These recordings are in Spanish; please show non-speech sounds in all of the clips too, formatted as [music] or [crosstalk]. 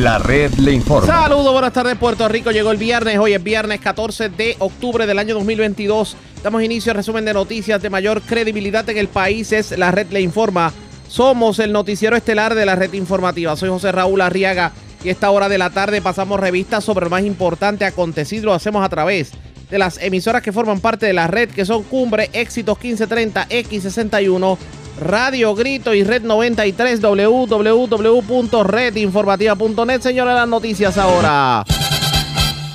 La red le informa. Saludos, buenas tardes Puerto Rico. Llegó el viernes, hoy es viernes 14 de octubre del año 2022. Damos inicio al resumen de noticias de mayor credibilidad en el país. Es La red le informa. Somos el noticiero estelar de la red informativa. Soy José Raúl Arriaga y esta hora de la tarde pasamos revistas sobre lo más importante acontecido. Lo hacemos a través de las emisoras que forman parte de la red, que son Cumbre, Éxitos 1530, X61, Radio Grito y Red 93, www.redinformativa.net. Señores, las noticias ahora.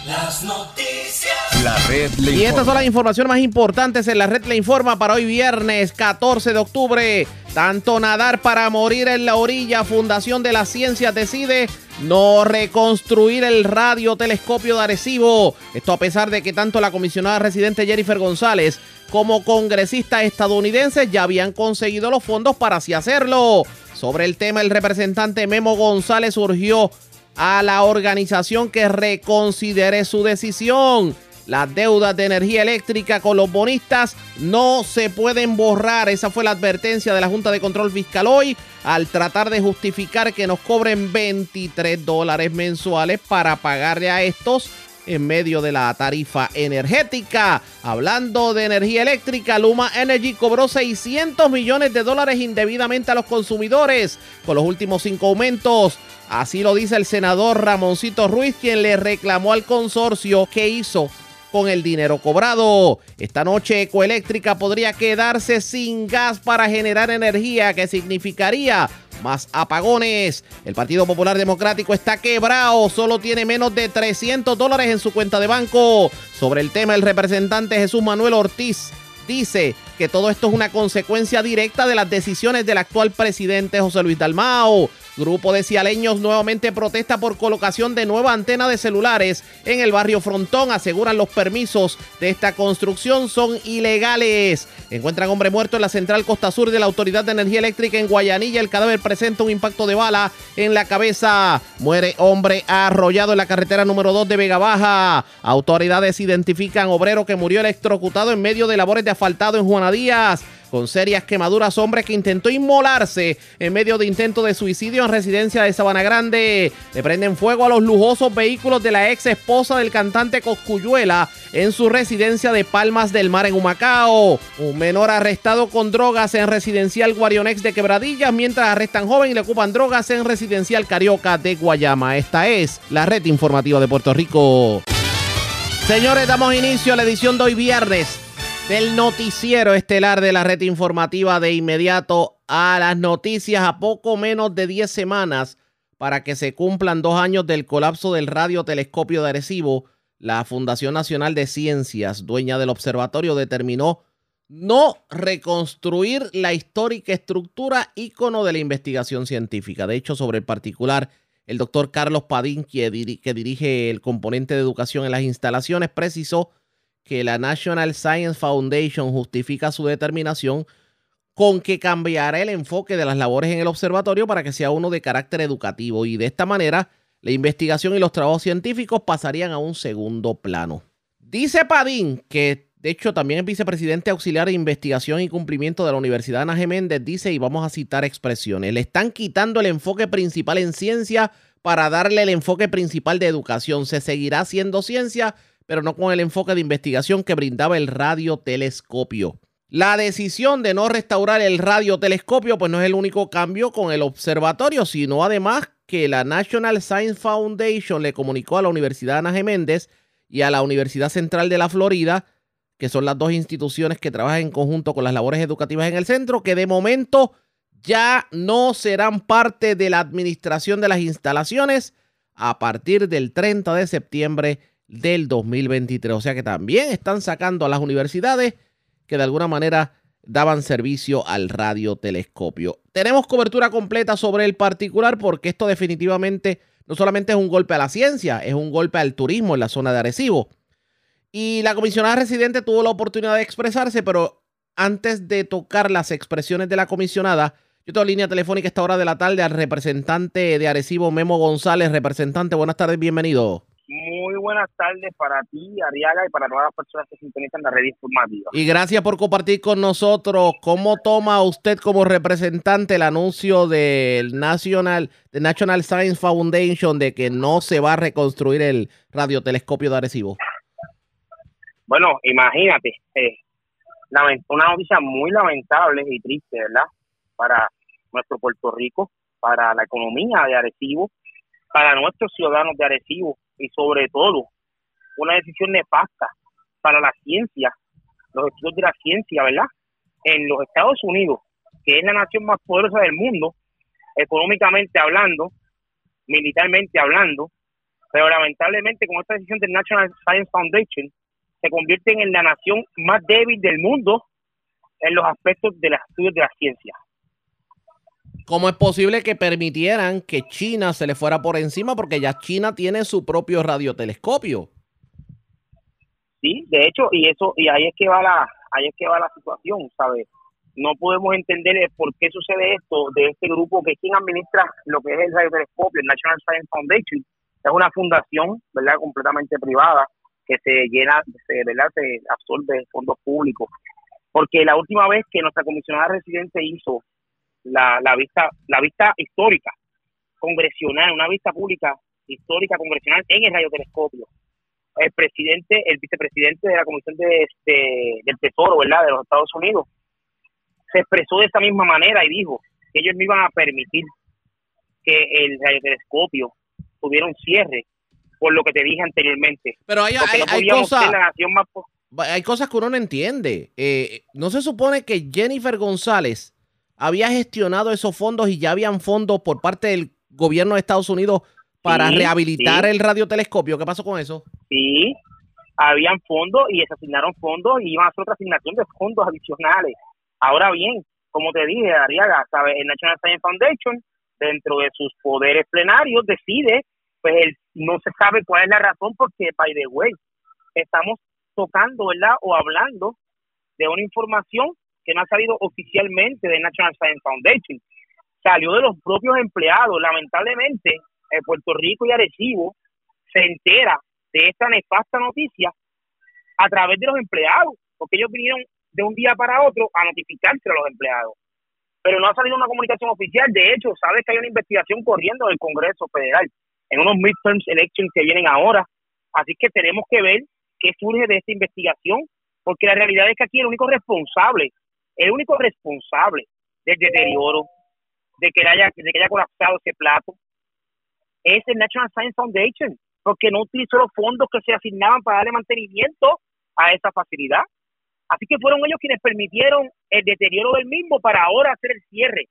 Las noticias. La red le Y estas informa. son las informaciones más importantes en la red Le Informa para hoy viernes 14 de octubre. Tanto nadar para morir en la orilla, Fundación de las Ciencias decide no reconstruir el radiotelescopio de Arecibo. Esto a pesar de que tanto la comisionada residente Jennifer González como congresistas estadounidenses ya habían conseguido los fondos para así hacerlo. Sobre el tema, el representante Memo González surgió a la organización que reconsidere su decisión. Las deudas de energía eléctrica con los bonistas no se pueden borrar. Esa fue la advertencia de la Junta de Control Fiscal hoy al tratar de justificar que nos cobren 23 dólares mensuales para pagarle a estos en medio de la tarifa energética. Hablando de energía eléctrica, Luma Energy cobró 600 millones de dólares indebidamente a los consumidores con los últimos cinco aumentos. Así lo dice el senador Ramoncito Ruiz, quien le reclamó al consorcio que hizo con el dinero cobrado. Esta noche Ecoeléctrica podría quedarse sin gas para generar energía, que significaría más apagones. El Partido Popular Democrático está quebrado, solo tiene menos de 300 dólares en su cuenta de banco. Sobre el tema, el representante Jesús Manuel Ortiz dice que todo esto es una consecuencia directa de las decisiones del actual presidente José Luis Dalmao. Grupo de cialeños nuevamente protesta por colocación de nueva antena de celulares en el barrio Frontón. Aseguran los permisos de esta construcción son ilegales. Encuentran hombre muerto en la central Costa Sur de la Autoridad de Energía Eléctrica en Guayanilla. El cadáver presenta un impacto de bala en la cabeza. Muere hombre arrollado en la carretera número 2 de Vega Baja. Autoridades identifican obrero que murió electrocutado en medio de labores de asfaltado en Díaz con serias quemaduras, hombre que intentó inmolarse en medio de intento de suicidio en residencia de Sabana Grande. Le prenden fuego a los lujosos vehículos de la ex esposa del cantante Coscuyuela en su residencia de Palmas del Mar en Humacao. Un menor arrestado con drogas en residencial Guarionex de Quebradillas, mientras arrestan joven y le ocupan drogas en residencial Carioca de Guayama. Esta es la red informativa de Puerto Rico. Señores, damos inicio a la edición de hoy viernes del noticiero estelar de la red informativa de inmediato a las noticias a poco menos de 10 semanas para que se cumplan dos años del colapso del radiotelescopio de Arecibo. La Fundación Nacional de Ciencias, dueña del observatorio, determinó no reconstruir la histórica estructura ícono de la investigación científica. De hecho, sobre el particular, el doctor Carlos Padín, que, diri- que dirige el componente de educación en las instalaciones, precisó la National Science Foundation justifica su determinación con que cambiará el enfoque de las labores en el observatorio para que sea uno de carácter educativo y de esta manera la investigación y los trabajos científicos pasarían a un segundo plano. Dice Padín, que de hecho también es vicepresidente auxiliar de investigación y cumplimiento de la Universidad Ana Geméndez, dice, y vamos a citar expresiones, le están quitando el enfoque principal en ciencia para darle el enfoque principal de educación. Se seguirá haciendo ciencia, pero no con el enfoque de investigación que brindaba el radiotelescopio. La decisión de no restaurar el radiotelescopio pues no es el único cambio con el observatorio, sino además que la National Science Foundation le comunicó a la Universidad Ana Geméndez y a la Universidad Central de la Florida, que son las dos instituciones que trabajan en conjunto con las labores educativas en el centro, que de momento ya no serán parte de la administración de las instalaciones a partir del 30 de septiembre del 2023. O sea que también están sacando a las universidades que de alguna manera daban servicio al radiotelescopio. Tenemos cobertura completa sobre el particular porque esto definitivamente no solamente es un golpe a la ciencia, es un golpe al turismo en la zona de Arecibo. Y la comisionada residente tuvo la oportunidad de expresarse, pero antes de tocar las expresiones de la comisionada, yo tengo línea telefónica a esta hora de la tarde al representante de Arecibo, Memo González. Representante, buenas tardes, bienvenido. Buenas tardes para ti, Ariaga, y para todas las personas que sintonizan la red informativa. Y gracias por compartir con nosotros. ¿Cómo toma usted como representante el anuncio del National, de National Science Foundation de que no se va a reconstruir el radiotelescopio de Arecibo? Bueno, imagínate, eh, una noticia muy lamentable y triste, ¿verdad? Para nuestro Puerto Rico, para la economía de Arecibo, para nuestros ciudadanos de Arecibo y sobre todo una decisión nefasta para la ciencia, los estudios de la ciencia, ¿verdad? En los Estados Unidos, que es la nación más poderosa del mundo, económicamente hablando, militarmente hablando, pero lamentablemente con esta decisión del National Science Foundation se convierten en la nación más débil del mundo en los aspectos de los estudios de la ciencia. ¿Cómo es posible que permitieran que China se le fuera por encima? Porque ya China tiene su propio radiotelescopio. Sí, de hecho, y eso y ahí es que va la ahí es que va la situación, ¿sabes? No podemos entender por qué sucede esto de este grupo que quien administra lo que es el radiotelescopio, el National Science Foundation, es una fundación, ¿verdad? completamente privada que se llena, se, ¿verdad? se absorbe fondos públicos. Porque la última vez que nuestra comisionada residente hizo la, la vista la vista histórica congresional, una vista pública histórica congresional en el radiotelescopio, el presidente, el vicepresidente de la Comisión de, de- del Tesoro, ¿verdad?, de los Estados Unidos, se expresó de esa misma manera y dijo que ellos no iban a permitir que el radiotelescopio tuviera un cierre, por lo que te dije anteriormente. Pero hay, hay, no hay cosas, más... hay cosas que uno no entiende. Eh, ¿No se supone que Jennifer González había gestionado esos fondos y ya habían fondos por parte del gobierno de Estados Unidos para Sí, rehabilitar sí. el radiotelescopio? ¿Qué pasó con eso? Sí, habían fondos y se asignaron fondos y iban a hacer otra asignación de fondos adicionales. Ahora bien, como te dije, Ariaga, ¿sabes? el National Science Foundation, dentro de sus poderes plenarios, decide, pues él no se sabe cuál es la razón, porque, by the way, estamos tocando, ¿verdad? O hablando de una información que no ha salido oficialmente del National Science Foundation. Salió de los propios empleados. Lamentablemente, en Puerto Rico y Arecibo se entera de esta nefasta noticia a través de los empleados, porque ellos vinieron de un día para otro a notificarse a los empleados. Pero no ha salido una comunicación oficial. De hecho, sabes que hay una investigación corriendo del Congreso Federal en unos midterms elections que vienen ahora. Así que tenemos que ver qué surge de esta investigación, porque la realidad es que aquí el único responsable, el único responsable del deterioro, de que haya, de que haya colapsado ese plato, es el National Science Foundation, porque no utilizó los fondos que se asignaban para darle mantenimiento a esa facilidad. Así que fueron ellos quienes permitieron el deterioro del mismo para ahora hacer el cierre.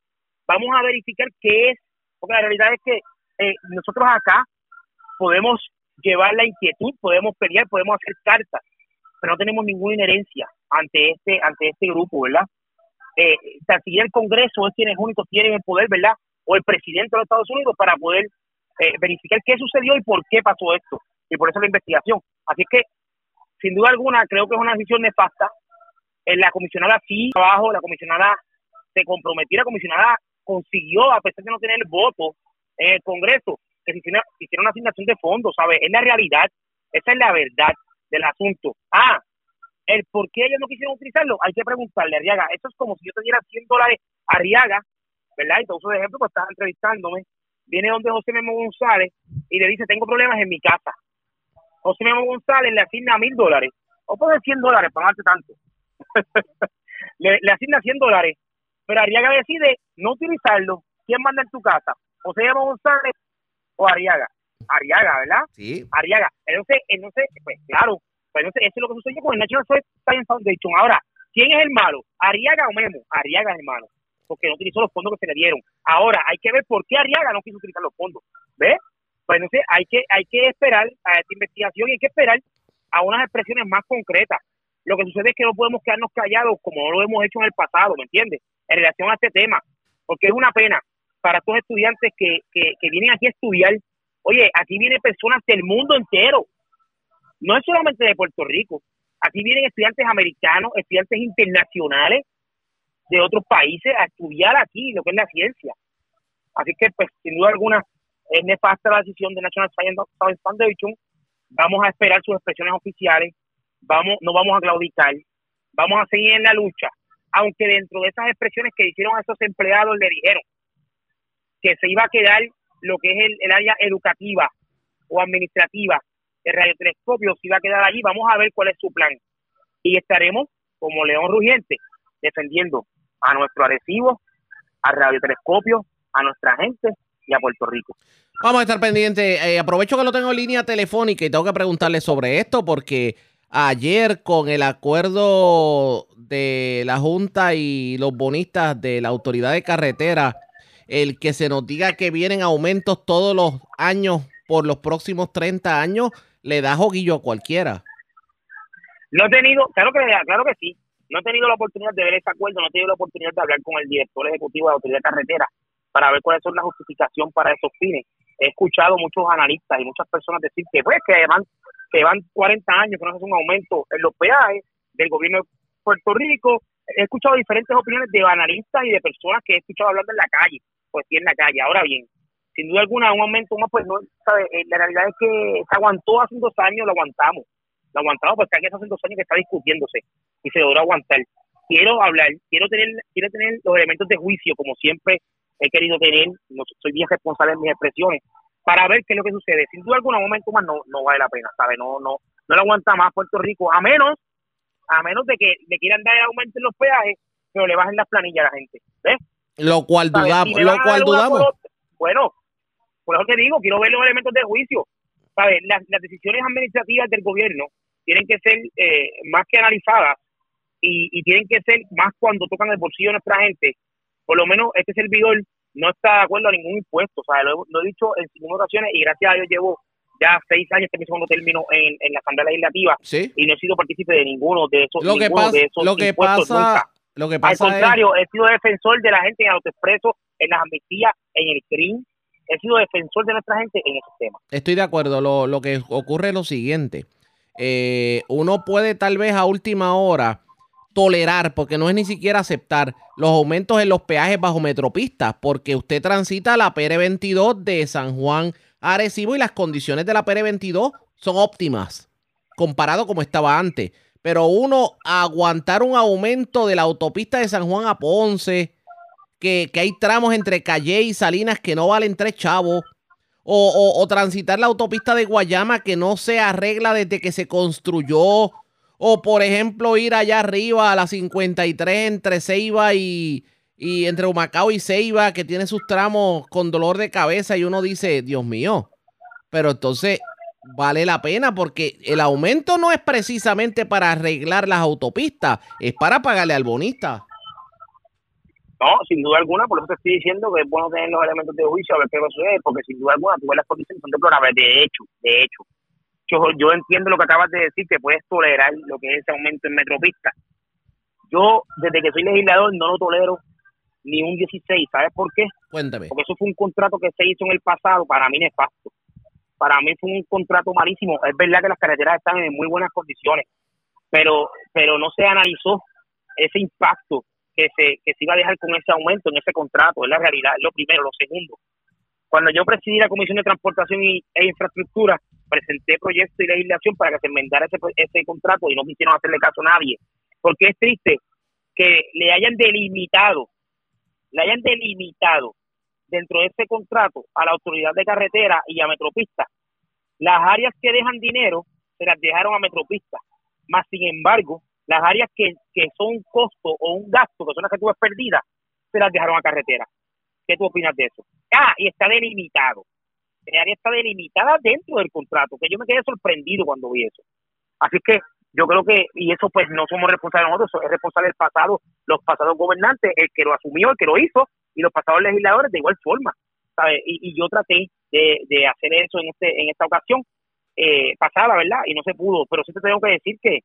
Vamos a verificar qué es, porque la realidad es que eh, nosotros acá podemos llevar la inquietud, podemos pelear, podemos hacer cartas, pero no tenemos ninguna inherencia ante este ante este grupo, ¿verdad? Eh, o si el Congreso es quienes únicos tienen el poder, ¿verdad? O el presidente de los Estados Unidos para poder eh, verificar qué sucedió y por qué pasó esto. Y por eso la investigación. Así que, sin duda alguna, creo que es una decisión nefasta. Eh, la comisionada sí, trabajo, la comisionada se comprometió, la comisionada consiguió, a pesar de no tener voto en el Congreso, que se hiciera, hiciera una asignación de fondos, ¿sabes? Es la realidad, esa es la verdad del asunto. Ah, el por qué ellos no quisieron utilizarlo, hay que preguntarle a Arriaga. Eso es como si yo te diera 100 dólares a Arriaga, ¿verdad? Y te uso de ejemplo, pues estás entrevistándome. Viene donde José Memo González y le dice, tengo problemas en mi casa. José Memo González le asigna mil dólares, o puede 100 dólares, para darte tanto. [laughs] le, le asigna 100 dólares, pero Arriaga decide no utilizarlo. ¿Quién manda en tu casa? José Memo González o Arriaga. Arriaga, ¿verdad? Sí. Arriaga. Entonces, entonces, pues claro, pues eso es lo que sucedió con el National Science Foundation. Ahora, ¿quién es el malo? ¿Arriaga o Memo? Arriaga es el malo, porque no utilizó los fondos que se le dieron. Ahora, hay que ver por qué Arriaga no quiso utilizar los fondos. ¿Ves? Pues hay que, hay que esperar a esta investigación y hay que esperar a unas expresiones más concretas. Lo que sucede es que no podemos quedarnos callados como lo hemos hecho en el pasado, ¿me entiendes? En relación a este tema, porque es una pena para estos estudiantes que, que, que vienen aquí a estudiar. Oye, aquí vienen personas del mundo entero, no es solamente de Puerto Rico. Aquí vienen estudiantes americanos, estudiantes internacionales de otros países a estudiar aquí lo que es la ciencia. Así que, pues, sin duda alguna, es nefasta la decisión de National Science Foundation vamos a esperar sus expresiones oficiales, vamos, no vamos a claudicar, vamos a seguir en la lucha, aunque dentro de esas expresiones que hicieron a esos empleados le dijeron que se iba a quedar lo que es el área educativa o administrativa de radiotelescopio, se iba a quedar allí, vamos a ver cuál es su plan. Y estaremos como León Rugiente defendiendo a nuestro adhesivo, a radiotelescopio, a nuestra gente y a Puerto Rico. Vamos a estar pendientes. Eh, aprovecho que lo tengo en línea telefónica y tengo que preguntarle sobre esto porque ayer con el acuerdo de la Junta y los bonistas de la Autoridad de Carretera, el que se nos diga que vienen aumentos todos los años por los próximos 30 años, le da joguillo a cualquiera. No he tenido, claro que, claro que sí, no he tenido la oportunidad de ver ese acuerdo, no he tenido la oportunidad de hablar con el director ejecutivo de la Autoridad de Carretera para ver cuáles son las justificación para esos fines. He escuchado muchos analistas y muchas personas decir que pues que van, que van 40 años que no se hace un aumento en los peajes del gobierno de Puerto Rico. He escuchado diferentes opiniones de analistas y de personas que he escuchado hablando en la calle, pues sí en la calle. Ahora bien, sin duda alguna un aumento más pues no, ¿sabe? Eh, la realidad es que se aguantó hace dos años, lo aguantamos. Lo aguantamos porque aquí hace dos años que está discutiéndose y se logró aguantar. Quiero hablar, quiero tener, quiero tener los elementos de juicio como siempre he querido tener, no, soy bien responsable en mis expresiones, para ver qué es lo que sucede. Sin duda alguna, un momento más no, no vale la pena, ¿sabe? No, no, no lo aguanta más Puerto Rico, a menos, a menos de que le quieran dar aumento en los peajes, pero le bajen las planillas a la gente, ¿ves? Lo cual ¿Sabe? dudamos, Si lo cual dudamos. por bueno, por eso te digo, quiero ver los elementos de juicio. ¿Sabes? Las, las decisiones administrativas del gobierno tienen que ser eh, más que analizadas y, y tienen que ser más cuando tocan el bolsillo de nuestra gente. Por lo menos este servidor no está de acuerdo a ningún impuesto. O sea, lo, he- lo he dicho en cinco ocasiones y gracias a Dios llevo ya seis años que mi segundo término en, en la Asamblea Legislativa Sí. y no he sido partícipe de ninguno de esos, Lo que ninguno pasa, de esos lo que impuestos pasa, nunca. lo que Al pasa es, contrario, he sido defensor de la gente en autoexpreso, en las amnistías, en el CRIM. He sido defensor de nuestra gente en esos temas. estoy de acuerdo. Lo, lo que ocurre es lo siguiente. Eh, uno puede tal vez a última hora tolerar, porque no es ni siquiera aceptar los aumentos en los peajes bajo metropistas, porque usted transita la PR22 de San Juan a Arecibo y las condiciones de la PR22 son óptimas comparado como estaba antes. Pero uno aguantar un aumento de la autopista de San Juan a Ponce, que, hay tramos entre Calle y Salinas que no valen tres chavos, o, o- o transitar la autopista de Guayama que no se arregla desde que se construyó, o por ejemplo ir allá arriba a la 53 entre Ceiba y, y entre Humacao y Ceiba, que tiene sus tramos con dolor de cabeza y uno dice, Dios mío, pero entonces vale la pena porque el aumento no es precisamente para arreglar las autopistas, es para pagarle al bonista. No, sin duda alguna, por eso te estoy diciendo que es bueno tener los elementos de juicio a ver qué va a suceder, porque sin duda alguna tú ves las condiciones son deplorables. De hecho, de hecho, yo, yo entiendo lo que acabas de decir, que puedes tolerar lo que es ese aumento en metropista. Yo, desde que soy legislador, no lo tolero ni un 16. ¿Sabes por qué? Cuéntame. porque eso fue un contrato que se hizo en el pasado, para mí nefasto. Para mí fue un contrato malísimo. Es verdad que las carreteras están en muy buenas condiciones, pero pero no se analizó ese impacto que se, que se iba a dejar con ese aumento en ese contrato. Es la realidad, es lo primero. Lo segundo, cuando yo presidí la Comisión de Transportación y, e Infraestructura, presenté proyectos y legislación para que se enmendara ese, ese contrato y no quisieron hacerle caso a nadie. Porque es triste que le hayan delimitado, le hayan delimitado dentro de ese contrato a la autoridad de carretera y a Metropista, las áreas que dejan dinero se las dejaron a Metropista. Más sin embargo, las áreas que, que son un costo o un gasto, que son las que tú ves perdidas, se las dejaron a carretera. ¿Qué tú opinas de eso? Ah, y está delimitado. El área está delimitada dentro del contrato, que yo me quedé sorprendido cuando vi eso. Así que yo creo que, y eso pues no somos responsables nosotros, es responsable del pasado, los pasados gobernantes, el que lo asumió, el que lo hizo, y los pasados legisladores de igual forma. ¿sabes? Y, y yo traté de, de hacer eso en este en esta ocasión eh, pasada, ¿verdad? Y no se pudo, pero sí te tengo que decir que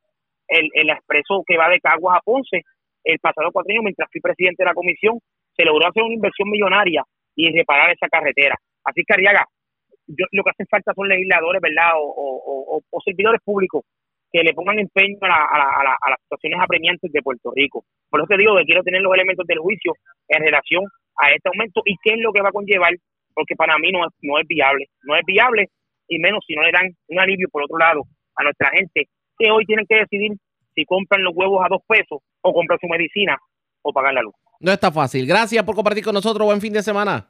el, el expreso que va de Caguas a Ponce, el pasado cuatrienio, mientras fui presidente de la comisión, se logró hacer una inversión millonaria y reparar esa carretera. Así que, Arriaga, yo, lo que hace falta son legisladores, ¿verdad? O, o, o, o servidores públicos que le pongan empeño a, la- a, la- a la- a las situaciones apremiantes de Puerto Rico. Por eso te digo que quiero tener los elementos del juicio en relación a este aumento y qué es lo que va a conllevar, porque para mí no es, no es viable. No es viable y menos si no le dan un alivio por otro lado a nuestra gente que hoy tienen que decidir si compran los huevos a dos pesos o compran su medicina o pagar la luz. No está fácil. Gracias por compartir con nosotros. Buen fin de semana.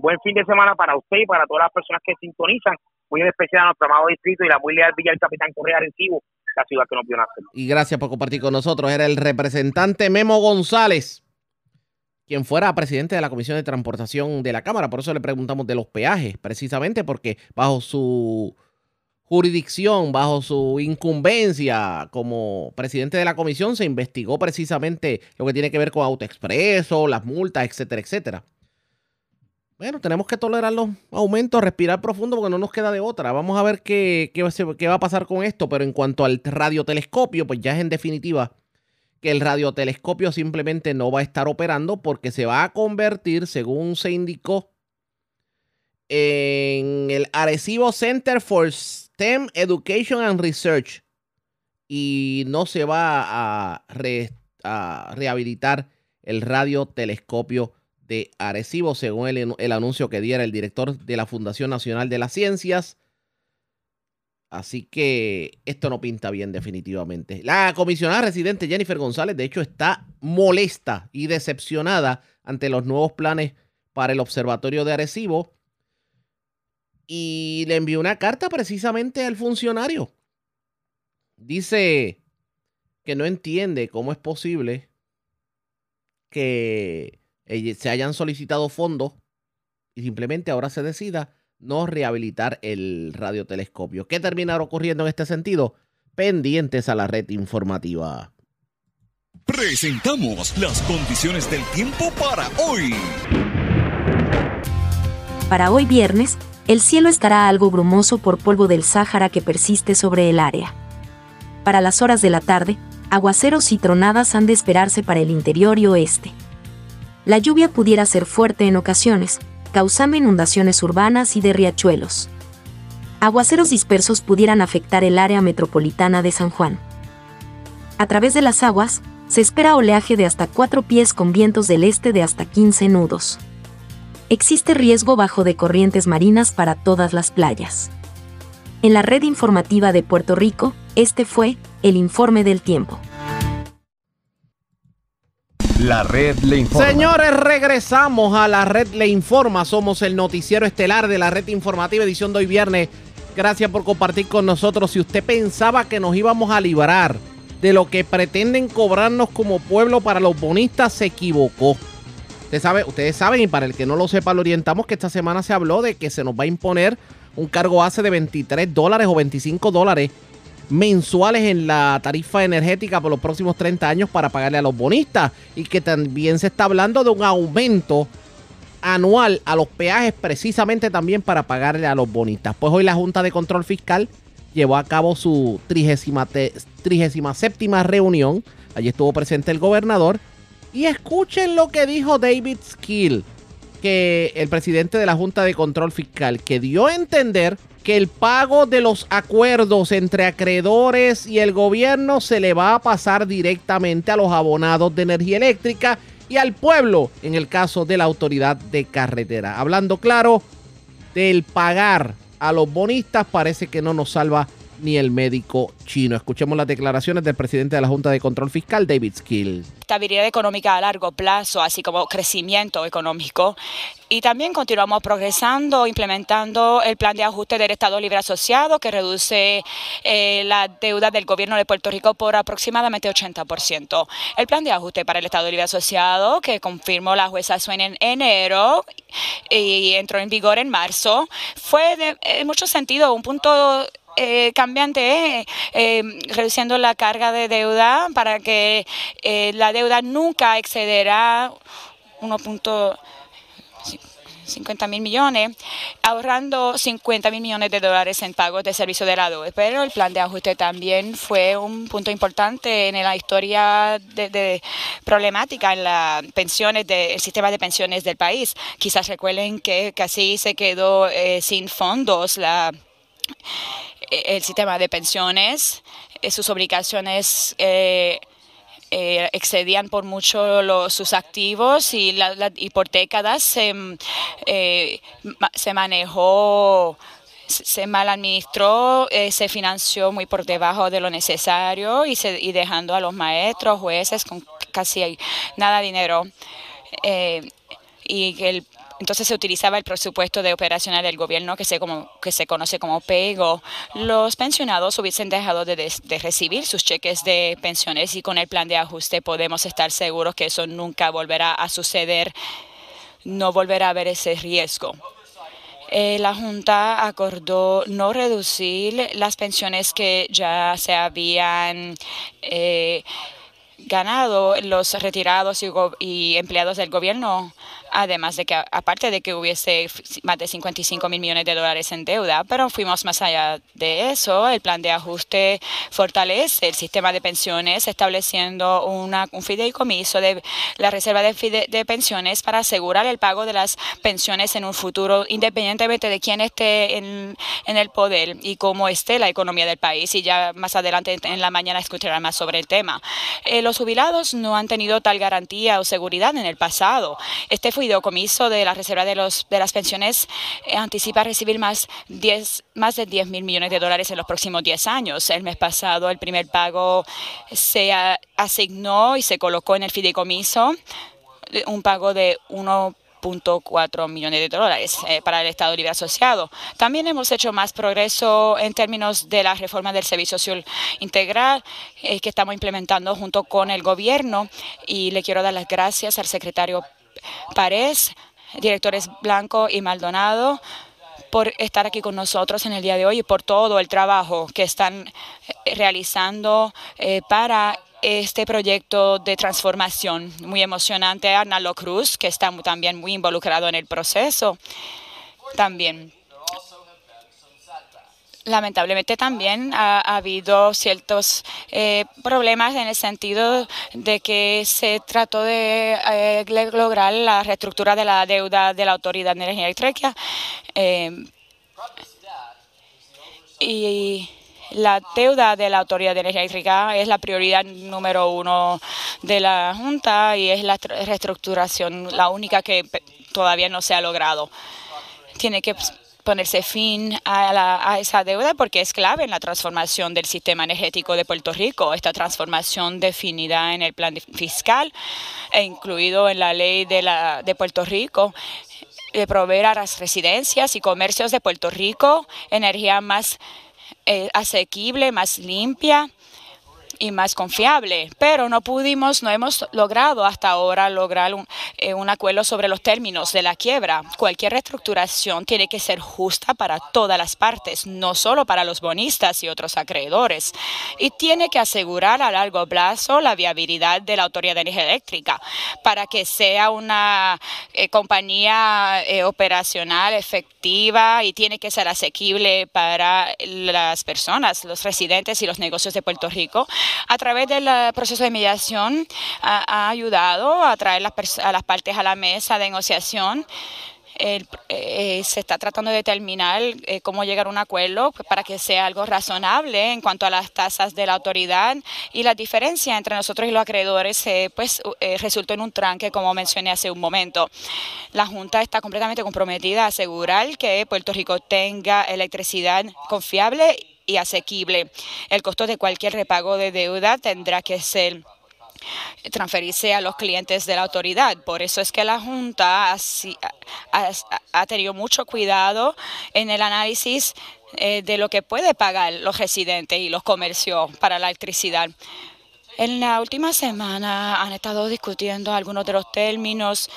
Buen fin de semana para usted y para todas las personas que sintonizan, muy en especial a nuestro amado distrito y la muy leal Villa del Capitán Correa Arecibo, la ciudad que nos vio nacer. Y gracias por compartir con nosotros. Era el representante Memo González, quien fuera presidente de la Comisión de Transportación de la Cámara. Por eso le preguntamos de los peajes, precisamente porque bajo su jurisdicción, bajo su incumbencia como presidente de la comisión, se investigó precisamente lo que tiene que ver con AutoExpreso, las multas, etcétera, etcétera. Bueno, tenemos que tolerar los aumentos, respirar profundo porque no nos queda de otra. Vamos a ver qué, qué, qué va a pasar con esto. Pero en cuanto al radiotelescopio, pues ya es en definitiva que el radiotelescopio simplemente no va a estar operando porque se va a convertir, según se indicó, en el Arecibo Center for STEM Education and Research. Y no se va a, a rehabilitar el radiotelescopio de Arecibo, según el, anuncio que diera el director de la Fundación Nacional de las Ciencias. Así que esto no pinta bien definitivamente. La comisionada residente Jennifer González, de hecho, está molesta y decepcionada ante los nuevos planes para el Observatorio de Arecibo. Y le envió una carta precisamente al funcionario. Dice que no entiende cómo es posible que se hayan solicitado fondos y simplemente ahora se decida no rehabilitar el radiotelescopio. ¿Qué terminará ocurriendo en este sentido? Pendientes a la red informativa. Presentamos las condiciones del tiempo para hoy. Para hoy viernes, el cielo estará algo brumoso por polvo del Sáhara que persiste sobre el área. Para las horas de la tarde, aguaceros y tronadas han de esperarse para el interior y oeste la lluvia pudiera ser fuerte en ocasiones, causando inundaciones urbanas y de riachuelos. Aguaceros dispersos pudieran afectar el área metropolitana de San Juan. A través de las aguas, se espera oleaje de hasta 4 pies con vientos del este de hasta 15 nudos. Existe riesgo bajo de corrientes marinas para todas las playas. En la red informativa de Puerto Rico, este fue el informe del tiempo. La red le informa. Señores, regresamos a la red le informa. Somos el noticiero estelar de la red informativa edición de hoy viernes. Gracias por compartir con nosotros. Si usted pensaba que nos íbamos a librar de lo que pretenden cobrarnos como pueblo para los bonistas, se equivocó. Usted sabe, ustedes saben, y para el que no lo sepa, lo orientamos que esta semana se habló de que se nos va a imponer un cargo base de 23 dólares o 25 dólares mensuales en la tarifa energética por los próximos 30 años para pagarle a los bonistas y que también se está hablando de un aumento anual a los peajes precisamente también para pagarle a los bonistas. Pues hoy la Junta de Control Fiscal llevó a cabo su 37 reunión. Allí estuvo presente el gobernador. Y escuchen lo que dijo David Skill, que el presidente de la Junta de Control Fiscal, que dio a entender que el pago de los acuerdos entre acreedores y el gobierno se le va a pasar directamente a los abonados de energía eléctrica y al pueblo en el caso de la autoridad de carretera. Hablando claro del pagar a los bonistas parece que no nos salva ni el médico chino. Escuchemos las declaraciones del presidente de la Junta de Control Fiscal, David Skill. Estabilidad económica a largo plazo, así como crecimiento económico. Y también continuamos progresando, implementando el plan de ajuste del Estado Libre Asociado, que reduce eh, la deuda del gobierno de Puerto Rico por aproximadamente 80%. El plan de ajuste para el Estado Libre Asociado, que confirmó la jueza Swain en enero y entró en vigor en marzo, fue en muchos sentidos un punto eh, cambiante, eh, eh, reduciendo la carga de deuda para que la deuda nunca excederá 1.50 mil millones, ahorrando 50 mil millones de dólares en pagos de servicio de lado. Pero el plan de ajuste también fue un punto importante en la historia de, problemática en las pensiones, del sistema de pensiones del país. Quizás recuerden que casi se quedó sin fondos la el sistema de pensiones, eh, sus obligaciones eh, eh, excedían por mucho sus activos y, por décadas se, se manejó se mal administró, eh, se financió muy por debajo de lo necesario y, se, y dejando a los maestros, jueces con casi nada de dinero. Eh, y el entonces se utilizaba el presupuesto de operacional del gobierno que se, como, que se conoce como PEGO. Los pensionados hubiesen dejado de, recibir sus cheques de pensiones y con el plan de ajuste podemos estar seguros que eso nunca volverá a suceder, no volverá a haber ese riesgo. Eh, la Junta acordó no reducir las pensiones que ya se habían eh, ganado los retirados y empleados del gobierno además de que, aparte de que hubiese más de 55 mil millones de dólares en deuda, pero fuimos más allá de eso. El plan de ajuste fortalece el sistema de pensiones, estableciendo una, un fideicomiso de la reserva de, de pensiones para asegurar el pago de las pensiones en un futuro, independientemente de quién esté en, el poder y cómo esté la economía del país. Y ya más adelante en la mañana escucharán más sobre el tema. Eh, los jubilados no han tenido tal garantía o seguridad en el pasado. Este fideicomiso de la reserva de, los, de las pensiones eh, anticipa recibir más, 10, más de 10 mil millones de dólares en los próximos 10 años. El mes pasado el primer pago se asignó y se colocó en el fideicomiso un pago de 1.4 millones de dólares eh, para el Estado Libre Asociado. También hemos hecho más progreso en términos de la reforma del Servicio Social Integral eh, que estamos implementando junto con el gobierno y le quiero dar las gracias al secretario Párez, directores Blanco y Maldonado, por estar aquí con nosotros en el día de hoy y por todo el trabajo que están eh, realizando eh, para este proyecto de transformación muy emocionante. Arnaldo Cruz, que está también muy involucrado en el proceso. También lamentablemente también ha, habido ciertos eh, problemas en el sentido de que se trató de eh, lograr la reestructura de la deuda de la Autoridad de Energía Eléctrica eh, y la deuda de la Autoridad de Energía Eléctrica es la prioridad número uno de la Junta y es la reestructuración la única que todavía no se ha logrado. Tiene que ponerse fin a, esa deuda porque es clave en la transformación del sistema energético de Puerto Rico. Esta transformación definida en el plan fiscal e incluido en la ley de, la, de Puerto Rico de proveer a las residencias y comercios de Puerto Rico energía más eh, asequible, más limpia y más confiable, pero no pudimos, no hemos logrado hasta ahora lograr un, eh, un, acuerdo sobre los términos de la quiebra. Cualquier reestructuración tiene que ser justa para todas las partes, no solo para los bonistas y otros acreedores, y tiene que asegurar a largo plazo la viabilidad de la Autoridad de Energía Eléctrica para que sea una eh, compañía eh, operacional efectiva y tiene que ser asequible para las personas, los residentes y los negocios de Puerto Rico a través del eh, proceso de mediación ha, ayudado a traer a las partes a la mesa de negociación. Eh, se está tratando de determinar eh, cómo llegar a un acuerdo para que sea algo razonable en cuanto a las tasas de la autoridad y la diferencia entre nosotros y los acreedores pues resultó en un tranque como mencioné hace un momento. La Junta está completamente comprometida a asegurar que Puerto Rico tenga electricidad confiable y asequible. El costo de cualquier repago de deuda tendrá que ser transferirse a los clientes de la autoridad. Por eso es que la Junta ha, tenido mucho cuidado en el análisis eh, de lo que puede pagar los residentes y los comercios para la electricidad. En la última semana han estado discutiendo algunos de los términos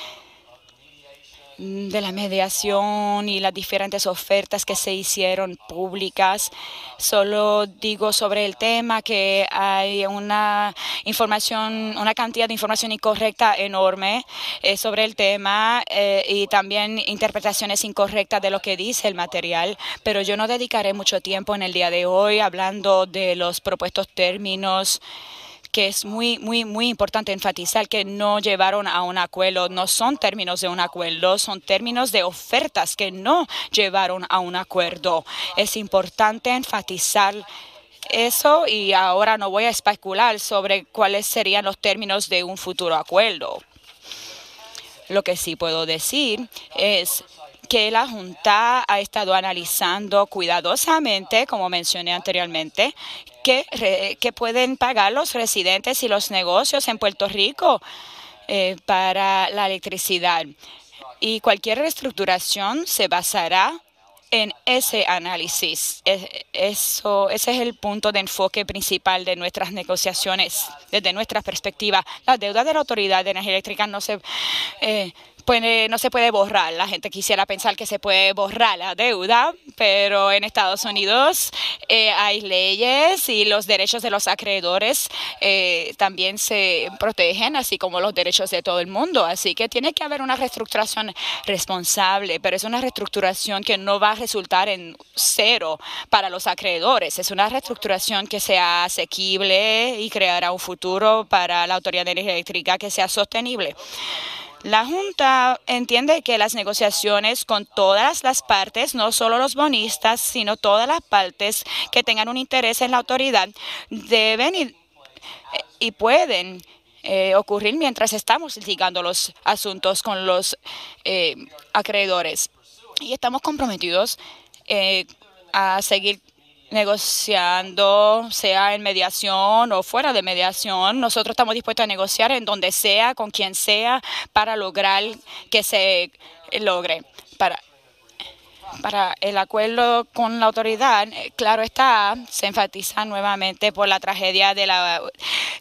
de la mediación y las diferentes ofertas que se hicieron públicas. Solo digo sobre el tema que hay una información, una cantidad de información incorrecta enorme eh, sobre el tema eh, y también interpretaciones incorrectas de lo que dice el material, pero yo no dedicaré mucho tiempo en el día de hoy hablando de los propuestos términos que es muy, muy, muy importante enfatizar que no llevaron a un acuerdo, no son términos de un acuerdo, son términos de ofertas que no llevaron a un acuerdo. Es importante enfatizar eso y ahora no voy a especular sobre cuáles serían los términos de un futuro acuerdo. Lo que sí puedo decir es que la Junta ha estado analizando cuidadosamente, como mencioné anteriormente, que, pueden pagar los residentes y los negocios en Puerto Rico eh, para la electricidad. Y cualquier reestructuración se basará en ese análisis. Eso, ese es el punto de enfoque principal de nuestras negociaciones desde nuestra perspectiva. La deuda de la Autoridad de Energía Eléctrica no se eh, no se puede borrar. La gente quisiera pensar que se puede borrar la deuda, pero en Estados Unidos eh, hay leyes y los derechos de los acreedores eh, también se protegen, así como los derechos de todo el mundo. Así que tiene que haber una reestructuración responsable, pero es una reestructuración que no va a resultar en cero para los acreedores. Es una reestructuración que sea asequible y creará un futuro para la Autoridad de Energía Eléctrica que sea sostenible. La Junta entiende que las negociaciones con todas las partes, no solo los bonistas, sino todas las partes que tengan un interés en la autoridad, deben y, pueden eh, ocurrir mientras estamos litigando los asuntos con los eh, acreedores. Y estamos comprometidos eh, a seguir negociando, sea en mediación o fuera de mediación. Nosotros estamos dispuestos a negociar en donde sea, con quien sea, para lograr que se logre. Para, para el acuerdo con la autoridad, claro está, se enfatiza nuevamente por la tragedia de la,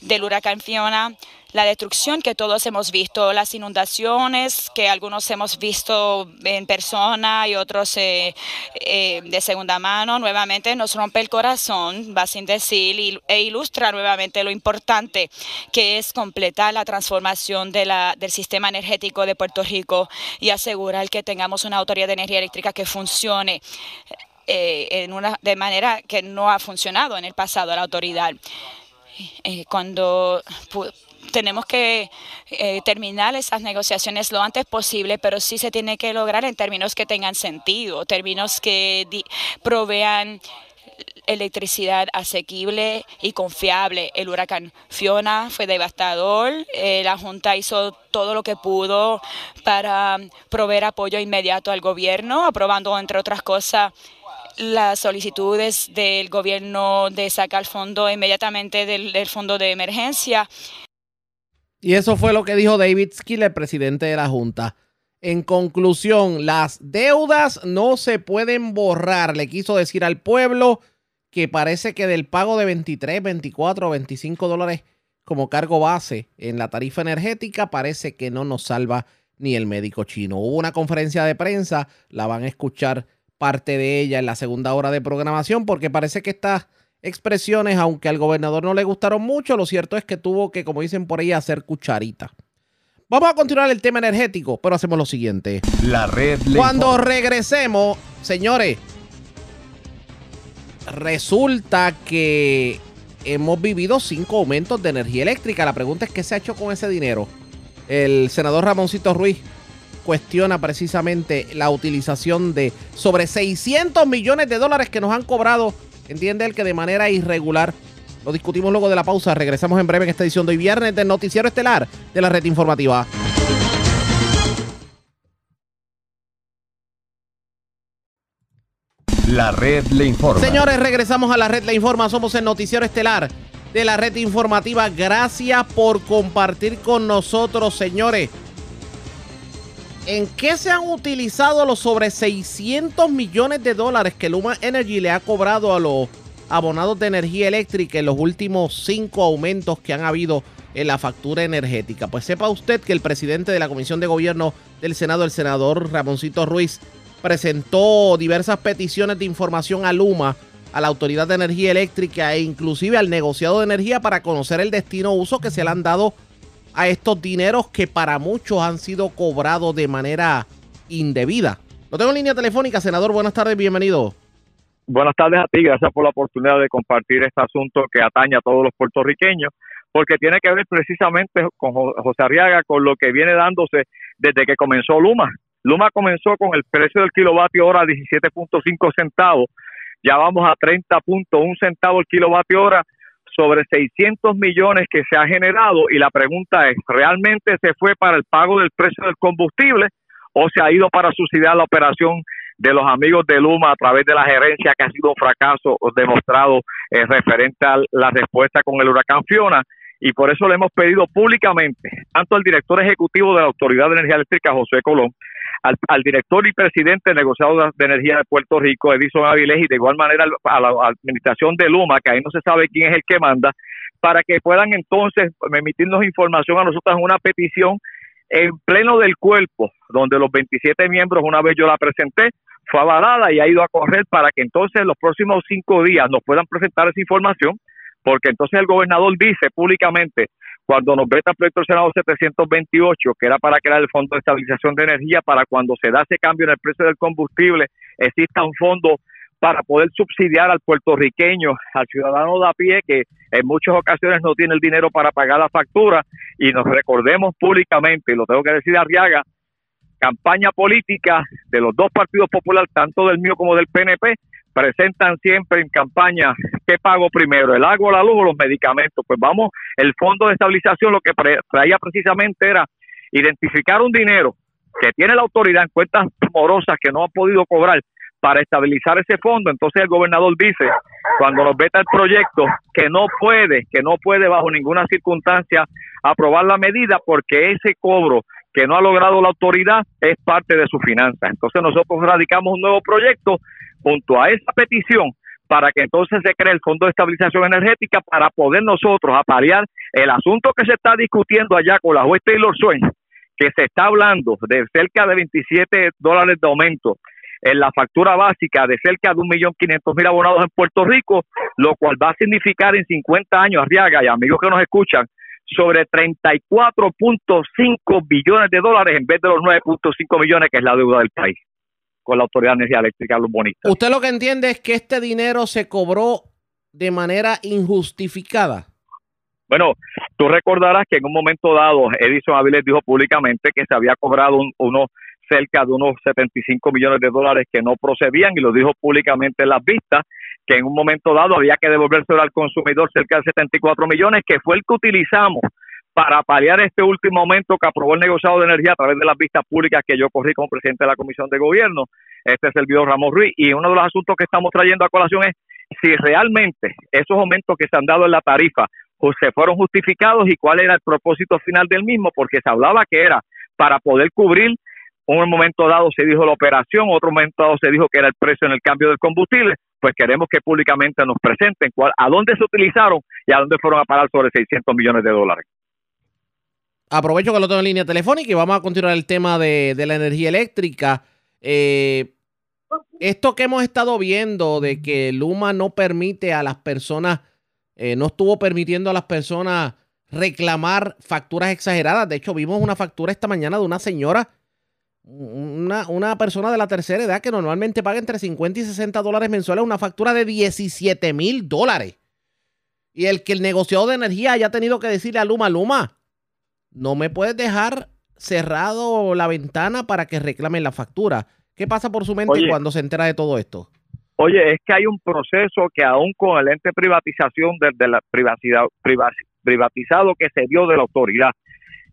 del huracán Fiona la destrucción que todos hemos visto, las inundaciones que algunos hemos visto en persona y otros eh, eh, de segunda mano, nuevamente nos rompe el corazón, va sin decir, e ilustra nuevamente lo importante que es completar la transformación del sistema energético de Puerto Rico y asegurar que tengamos una autoridad de energía eléctrica que funcione. Eh, de manera que no ha funcionado en el pasado la autoridad. cuando tenemos que eh, terminar esas negociaciones lo antes posible, pero sí se tiene que lograr en términos que tengan sentido, términos que provean electricidad asequible y confiable. El huracán Fiona fue devastador. Eh, la Junta hizo todo lo que pudo para proveer apoyo inmediato al gobierno, aprobando, entre otras cosas, las solicitudes del gobierno de sacar fondo inmediatamente del fondo de emergencia y eso fue lo que dijo David Skill, el presidente de la Junta. En conclusión, las deudas no se pueden borrar. Le quiso decir al pueblo que parece que del pago de 23, 24, 25 dólares como cargo base en la tarifa energética parece que no nos salva ni el médico chino. Hubo una conferencia de prensa, la van a escuchar parte de ella en la segunda hora de programación porque parece que está expresiones, aunque al gobernador no le gustaron mucho, lo cierto es que tuvo que, como dicen por ahí, hacer cucharita. Vamos a continuar el tema energético, pero hacemos lo siguiente. La red. Cuando regresemos, señores, resulta que hemos vivido cinco aumentos de energía eléctrica. La pregunta es qué se ha hecho con ese dinero. El senador Ramoncito Ruiz cuestiona precisamente la utilización de sobre 600 millones de dólares que nos han cobrado Entiende él que de manera irregular. Lo discutimos luego de la pausa. Regresamos en breve en esta edición de hoy viernes del Noticiero Estelar de la Red Informativa. La red le informa. Señores, regresamos a la red le informa. Somos el Noticiero Estelar de la Red Informativa. Gracias por compartir con nosotros, señores. ¿En qué se han utilizado los sobre 600 millones de dólares que Luma Energy le ha cobrado a los abonados de energía eléctrica en los últimos cinco aumentos que han habido en la factura energética? Pues sepa usted que el presidente de la Comisión de Gobierno del Senado, el senador Ramoncito Ruiz, presentó diversas peticiones de información a Luma, a la Autoridad de Energía Eléctrica e inclusive al negociado de energía para conocer el destino uso que se le han dado a estos dineros que para muchos han sido cobrados de manera indebida. Lo tengo en línea telefónica, senador. Buenas tardes, bienvenido. Buenas tardes a ti, gracias por la oportunidad de compartir este asunto que atañe a todos los puertorriqueños, porque tiene que ver precisamente con José Arriaga, con lo que viene dándose desde que comenzó Luma. Luma comenzó con el precio del kilovatio hora a 17.5 centavos, ya vamos a 30.1 centavos el kilovatio hora sobre 600 millones que se ha generado y la pregunta es, ¿realmente se fue para el pago del precio del combustible o se ha ido para subsidiar la operación de los amigos de Luma a través de la gerencia que ha sido un fracaso demostrado eh, referente a la respuesta con el huracán Fiona y por eso le hemos pedido públicamente tanto al director ejecutivo de la Autoridad de Energía Eléctrica, José Colón, al, director y presidente del negociado de energía de Puerto Rico, Edison Avilés, y de igual manera a la administración de Luma, que ahí no se sabe quién es el que manda, para que puedan entonces emitirnos información a nosotros en una petición en pleno del cuerpo, donde los 27 miembros, una vez yo la presenté, fue avalada y ha ido a correr para que entonces en los próximos cinco días nos puedan presentar esa información, porque entonces el gobernador dice públicamente, cuando nos veta el proyecto del Senado 728, que era para crear el Fondo de Estabilización de Energía, para cuando se da ese cambio en el precio del combustible, exista un fondo para poder subsidiar al puertorriqueño, al ciudadano de a pie que en muchas ocasiones no tiene el dinero para pagar la factura. Y nos recordemos públicamente, y lo tengo que decir a Arriaga, campaña política de los dos partidos populares, tanto del mío como del PNP, presentan siempre en campaña qué pago primero, el agua, la luz o los medicamentos. Pues vamos, el fondo de estabilización lo que traía precisamente era identificar un dinero que tiene la autoridad en cuentas morosas que no ha podido cobrar para estabilizar ese fondo. Entonces el gobernador dice, cuando nos veta el proyecto, que no puede, que no puede bajo ninguna circunstancia aprobar la medida porque ese cobro que no ha logrado la autoridad es parte de su finanza. Entonces nosotros radicamos un nuevo proyecto junto a esa petición para que entonces se cree el Fondo de Estabilización Energética para poder nosotros apalear el asunto que se está discutiendo allá con la juez Taylor Swain, que se está hablando de cerca de 27 dólares de aumento en la factura básica de cerca de 1.500.000 abonados en Puerto Rico, lo cual va a significar en 50 años, Arriaga y amigos que nos escuchan, sobre 34.5 billones de dólares en vez de los 9.5 millones que es la deuda del país con la Autoridad de Energía Eléctrica, los bonitos. Usted lo que entiende es que este dinero se cobró de manera injustificada. Bueno, tú recordarás que en un momento dado Edison Avilés dijo públicamente que se había cobrado unos cerca de unos 75 millones de dólares que no procedían y lo dijo públicamente en las vistas, que en un momento dado había que devolverse al consumidor cerca de 74 millones, que fue el que utilizamos para paliar este último momento que aprobó el negociado de energía a través de las vistas públicas que yo corrí como presidente de la Comisión de Gobierno, este servidor Ramos Ruiz, y uno de los asuntos que estamos trayendo a colación es si realmente esos aumentos que se han dado en la tarifa pues, se fueron justificados y cuál era el propósito final del mismo, porque se hablaba que era para poder cubrir un momento dado se dijo la operación, otro momento dado se dijo que era el precio en el cambio del combustible, pues queremos que públicamente nos presenten cuál, a dónde se utilizaron y a dónde fueron a parar sobre 600 millones de dólares. Aprovecho que lo tengo en línea telefónica y vamos a continuar el tema de, la energía eléctrica. Eh, esto que hemos estado viendo de que Luma no permite a las personas, eh, no estuvo permitiendo a las personas reclamar facturas exageradas. De hecho, vimos una factura esta mañana de una señora, una, una persona de la tercera edad que normalmente paga entre 50 y 60 dólares mensuales, una factura de 17 mil dólares. Y el que el negociado de energía haya tenido que decirle a Luma, Luma, no me puedes dejar cerrado la ventana para que reclamen la factura. ¿Qué pasa por su mente cuando se entera de todo esto? Oye, es que hay un proceso que aún con el ente privatización desde la privacidad privatizado que se dio de la autoridad,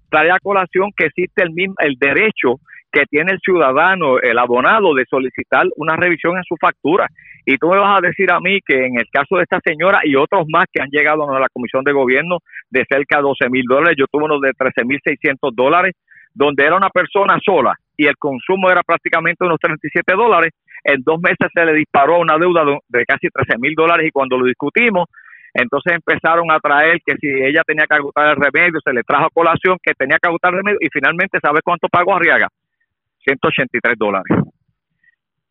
trae a colación que existe el mismo el derecho que tiene el ciudadano, el abonado, de solicitar una revisión en su factura. Y tú me vas a decir a mí que en el caso de esta señora y otros más que han llegado a la Comisión de Gobierno de cerca de 12 mil dólares, yo tuve uno de 13 mil 600 dólares, donde era una persona sola y el consumo era prácticamente unos 37 dólares, en dos meses se le disparó una deuda de casi 13 mil dólares y cuando lo discutimos, entonces empezaron a traer que si ella tenía que agotar el remedio, se le trajo a colación que tenía que agotar el remedio y finalmente, ¿sabes cuánto pagó Arriaga? 183 dólares.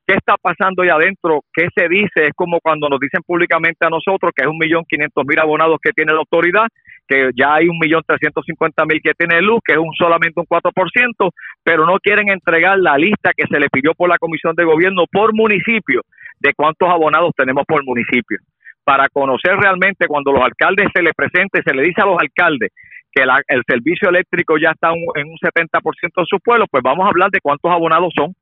¿Qué está pasando ahí adentro? ¿Qué se dice? Es como cuando nos dicen públicamente a nosotros que es un millón quinientos mil abonados que tiene la autoridad, que ya hay un millón trescientos cincuenta mil que tiene luz, que es un solamente un 4%, pero no quieren entregar la lista que se le pidió por la Comisión de Gobierno por municipio de cuántos abonados tenemos por municipio. Para conocer realmente cuando los alcaldes se les presente, se le dice a los alcaldes que el servicio eléctrico ya está en un 70% de su pueblo, pues vamos a hablar de cuántos abonados son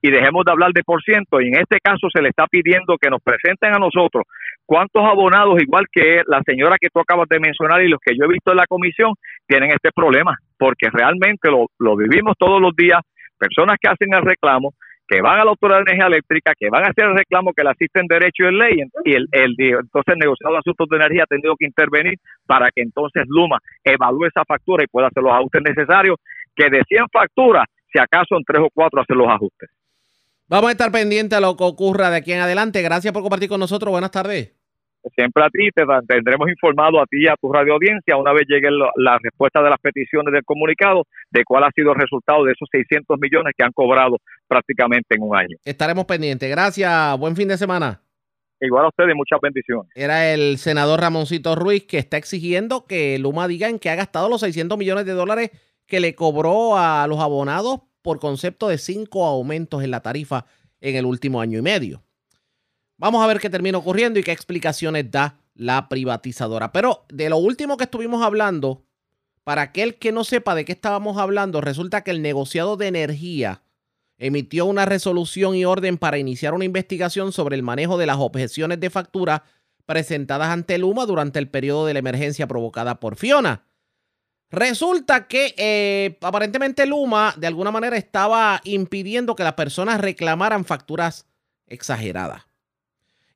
y dejemos de hablar de por ciento. Y en este caso se le está pidiendo que nos presenten a nosotros cuántos abonados, igual que la señora que tú acabas de mencionar y los que yo he visto en la comisión, tienen este problema, porque realmente lo vivimos todos los días personas que hacen el reclamo, que van a la Autoridad de Energía Eléctrica, que van a hacer el reclamo que le asisten derecho y ley, y el, el, entonces el negociado de asuntos de energía ha tenido que intervenir para que entonces Luma evalúe esa factura y pueda hacer los ajustes necesarios, que de 100 facturas, si acaso en tres o cuatro hacer los ajustes. Vamos a estar pendientes a lo que ocurra de aquí en adelante. Gracias por compartir con nosotros. Buenas tardes. Siempre a ti, te tendremos informado a ti y a tu radio audiencia una vez llegue la respuesta de las peticiones del comunicado de cuál ha sido el resultado de esos 600 millones que han cobrado prácticamente en un año. Estaremos pendientes. Gracias. Buen fin de semana. Igual a ustedes, muchas bendiciones. Era el senador Ramoncito Ruiz que está exigiendo que Luma diga en qué ha gastado los 600 millones de dólares que le cobró a los abonados por concepto de cinco aumentos en la tarifa en el último año y medio. Vamos a ver qué termina ocurriendo y qué explicaciones da la privatizadora. Pero de lo último que estuvimos hablando, para aquel que no sepa de qué estábamos hablando, resulta que el negociado de energía emitió una resolución y orden para iniciar una investigación sobre el manejo de las objeciones de factura presentadas ante Luma durante el periodo de la emergencia provocada por Fiona. Resulta que eh, aparentemente Luma de alguna manera estaba impidiendo que las personas reclamaran facturas exageradas.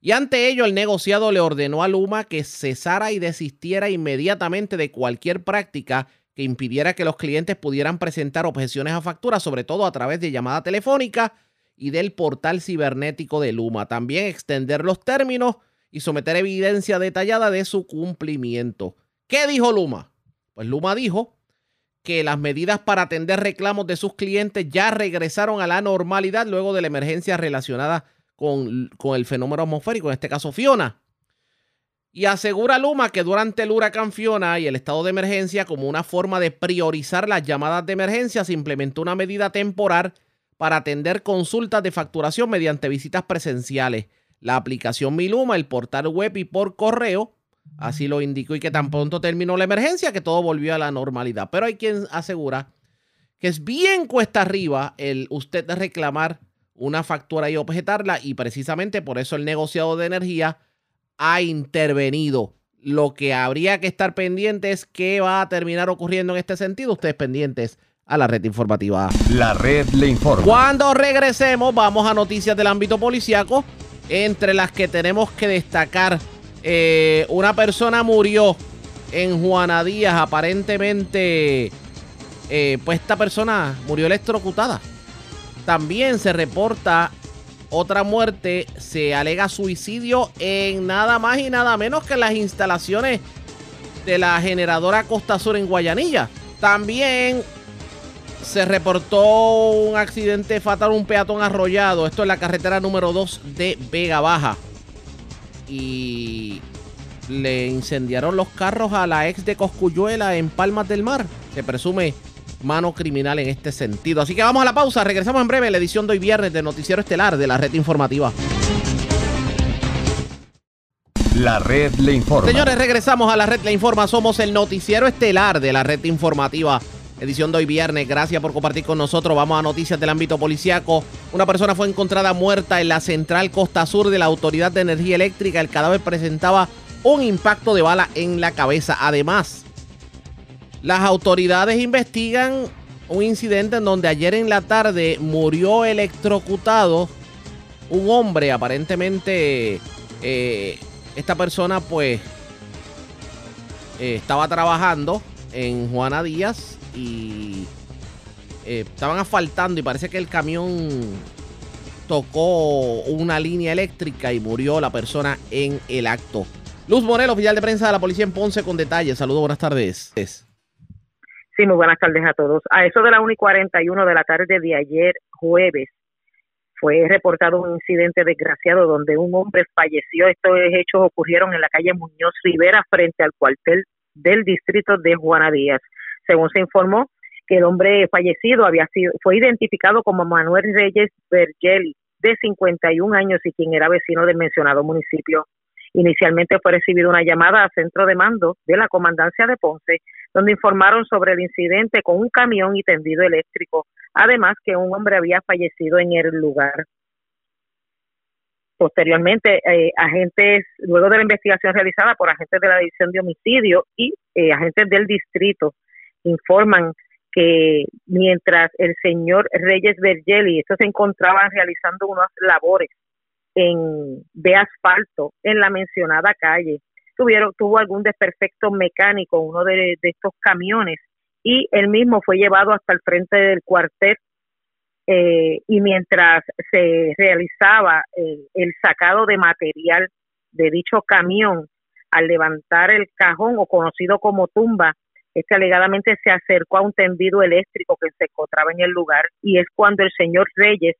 Y ante ello, el negociado le ordenó a Luma que cesara y desistiera inmediatamente de cualquier práctica que impidiera que los clientes pudieran presentar objeciones a facturas, sobre todo a través de llamada telefónica y del portal cibernético de Luma. También extender los términos y someter evidencia detallada de su cumplimiento. ¿Qué dijo Luma? Pues Luma dijo que las medidas para atender reclamos de sus clientes ya regresaron a la normalidad luego de la emergencia relacionada con, el fenómeno atmosférico, en este caso Fiona. Y asegura Luma que durante el huracán Fiona y el estado de emergencia, como una forma de priorizar las llamadas de emergencia, se implementó una medida temporal para atender consultas de facturación mediante visitas presenciales. La aplicación Mi Luma, el portal web y por correo, así lo indicó, y que tan pronto terminó la emergencia que todo volvió a la normalidad. Pero hay quien asegura que es bien cuesta arriba el usted reclamar una factura y objetarla y precisamente por eso el negociado de energía ha intervenido. Lo que habría que estar pendiente es qué va a terminar ocurriendo en este sentido. Ustedes pendientes a la red informativa. La red le informa. Cuando regresemos vamos a noticias del ámbito policiaco, entre las que tenemos que destacar. Eh, una persona murió en Juana Díaz, aparentemente, eh, pues esta persona murió electrocutada. También se reporta otra muerte, se alega suicidio en nada más y nada menos que las instalaciones de la generadora Costa Sur en Guayanilla. También se reportó un accidente fatal, un peatón arrollado. Esto es la carretera número 2 de Vega Baja. Y le incendiaron los carros a la ex de Coscuyuela en Palmas del Mar. Se presume mano criminal en este sentido. Así que vamos a la pausa, regresamos en breve la edición de hoy viernes de Noticiero Estelar de la red informativa. La red le informa. Señores, regresamos a la red le informa. Somos el noticiero estelar de la red informativa. Edición de hoy viernes. Gracias por compartir con nosotros. Vamos a noticias del ámbito policiaco. Una persona fue encontrada muerta en la central costa sur de la Autoridad de Energía Eléctrica. El cadáver presentaba un impacto de bala en la cabeza. Además, las autoridades investigan un incidente en donde ayer en la tarde murió electrocutado un hombre. Aparentemente, eh, esta persona pues eh, estaba trabajando en Juana Díaz y eh, estaban asfaltando y parece que el camión tocó una línea eléctrica y murió la persona en el acto. Luz Morel, oficial de prensa de la policía en Ponce, con detalles. Saludos, buenas tardes. Sí, muy buenas tardes a todos. A eso de la 1 y 41 de la tarde de ayer, jueves, fue reportado un incidente desgraciado donde un hombre falleció. Estos hechos ocurrieron en la calle Muñoz Rivera frente al cuartel del distrito de Juana Díaz. Según se informó, que el hombre fallecido había sido, fue identificado como Manuel Reyes Bergeli, de 51 años y quien era vecino del mencionado municipio. Inicialmente fue recibida una llamada al centro de mando de la comandancia de Ponce, donde informaron sobre el incidente con un camión y tendido eléctrico, además que un hombre había fallecido en el lugar. Posteriormente, eh, agentes, luego de la investigación realizada por agentes de la División de Homicidio y eh, agentes del distrito, informan que mientras el señor Reyes Vergeli, estos se encontraban realizando unas labores en, de asfalto en la mencionada calle, tuvieron, tuvo algún desperfecto mecánico uno de, estos camiones y él mismo fue llevado hasta el frente del cuartel eh, y mientras se realizaba el, el sacado de material de dicho camión, al levantar el cajón o conocido como tumba, este alegadamente se acercó a un tendido eléctrico que se encontraba en el lugar y es cuando el señor Reyes,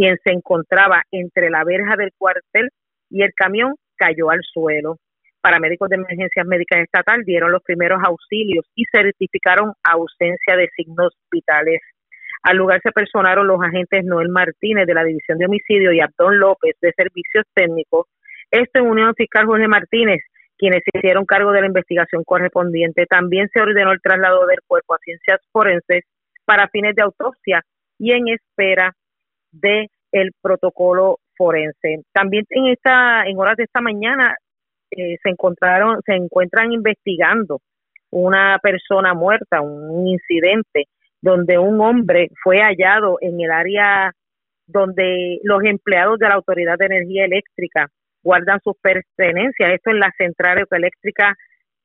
quien se encontraba entre la verja del cuartel y el camión, cayó al suelo. Paramédicos de emergencias médicas estatal dieron los primeros auxilios y certificaron ausencia de signos vitales. Al lugar se personaron los agentes Noel Martínez de la División de Homicidio y Abdón López de Servicios Técnicos. Esto en unión fiscal Jorge Martínez, quienes se hicieron cargo de la investigación correspondiente. También se ordenó el traslado del cuerpo a ciencias forenses para fines de autopsia y en espera de el protocolo forense. También en esta en horas de esta mañana eh, se encontraron, se encuentran investigando una persona muerta, un incidente donde un hombre fue hallado en el área donde los empleados de la Autoridad de Energía Eléctrica guardan sus pertenencias. Esto en la central eléctrica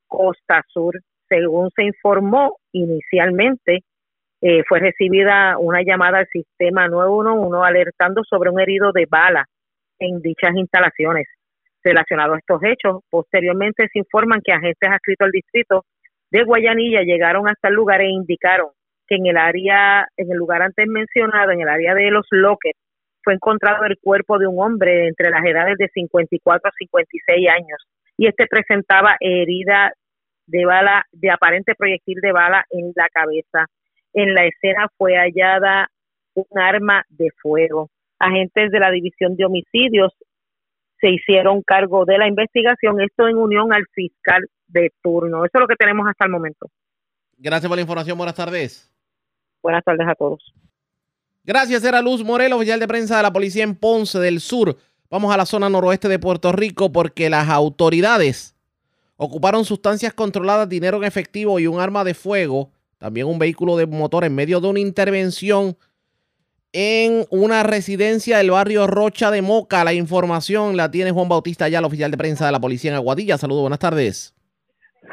Costa Sur. Según se informó inicialmente, eh, fue recibida una llamada al sistema 911 alertando sobre un herido de bala en dichas instalaciones relacionado a estos hechos. Posteriormente se informan que agentes adscritos al distrito de Guayanilla llegaron hasta el lugar e indicaron que en el área, en el lugar antes mencionado, en el área de los lockers, fue encontrado el cuerpo de un hombre entre las edades de 54 a 56 años y este presentaba herida de bala, de aparente proyectil de bala en la cabeza. En la escena fue hallada un arma de fuego. Agentes de la División de Homicidios se hicieron cargo de la investigación, esto en unión al fiscal de turno. Eso es lo que tenemos hasta el momento. Gracias por la información, buenas tardes. Buenas tardes a todos. Gracias, era Luz Morelo, oficial de prensa de la policía en Ponce del Sur. Vamos a la zona noroeste de Puerto Rico porque las autoridades ocuparon sustancias controladas, dinero en efectivo y un arma de fuego, también un vehículo de motor en medio de una intervención en una residencia del barrio Rocha de Moca. La información la tiene Juan Bautista ya, el oficial de prensa de la policía en Aguadilla. Saludos, buenas tardes.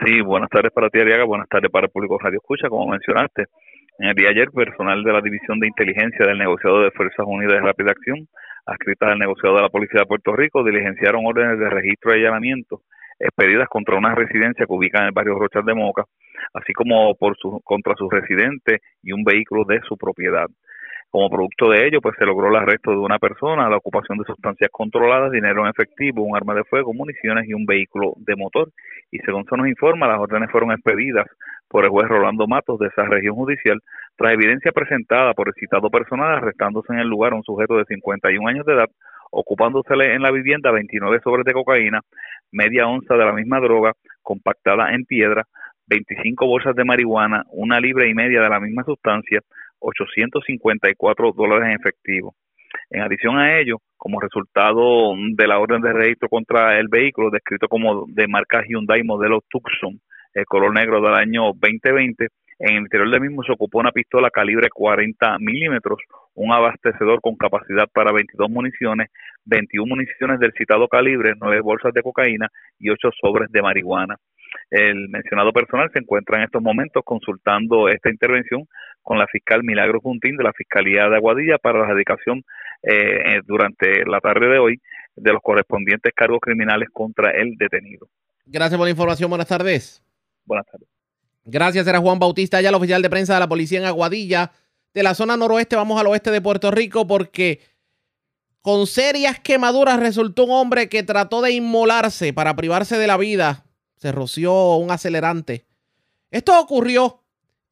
Sí, buenas tardes para ti, Ariaga. Buenas tardes para el público Radio Escucha, como mencionaste. En el día de ayer, personal de la División de Inteligencia del Negociado de Fuerzas Unidas de Rápida Acción, adscritas al negociado de la Policía de Puerto Rico, diligenciaron órdenes de registro y allanamiento expedidas contra una residencia que ubica en el barrio Rocha de Moca, así como por su, contra sus residentes y un vehículo de su propiedad. Como producto de ello, pues se logró el arresto de una persona, la ocupación de sustancias controladas, dinero en efectivo, un arma de fuego, municiones y un vehículo de motor. Y según se nos informa, las órdenes fueron expedidas por el juez Rolando Matos de esa región judicial, tras evidencia presentada por el citado personal, arrestándose en el lugar un sujeto de 51 años de edad, ocupándosele en la vivienda 29 sobres de cocaína, media onza de la misma droga, compactada en piedra, 25 bolsas de marihuana, una libra y media de la misma sustancia, 854 dólares en efectivo. En adición a ello, como resultado de la orden de registro contra el vehículo, descrito como de marca Hyundai modelo Tucson, el color negro del año 2020, en el interior del mismo se ocupó una pistola calibre 40 milímetros, un abastecedor con capacidad para 22 municiones, 21 municiones del citado calibre, 9 bolsas de cocaína y 8 sobres de marihuana. El mencionado personal se encuentra en estos momentos consultando esta intervención con la fiscal Milagro Juntín de la Fiscalía de Aguadilla para la dedicación eh, durante la tarde de hoy de los correspondientes cargos criminales contra el detenido. Gracias por la información. Buenas tardes. Buenas tardes. Gracias, era Juan Bautista, ya el oficial de prensa de la policía en Aguadilla. De la zona noroeste vamos al oeste de Puerto Rico porque con serias quemaduras resultó un hombre que trató de inmolarse para privarse de la vida. Se roció un acelerante. Esto ocurrió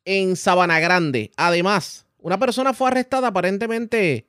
en Sabana Grande. Además, una persona fue arrestada aparentemente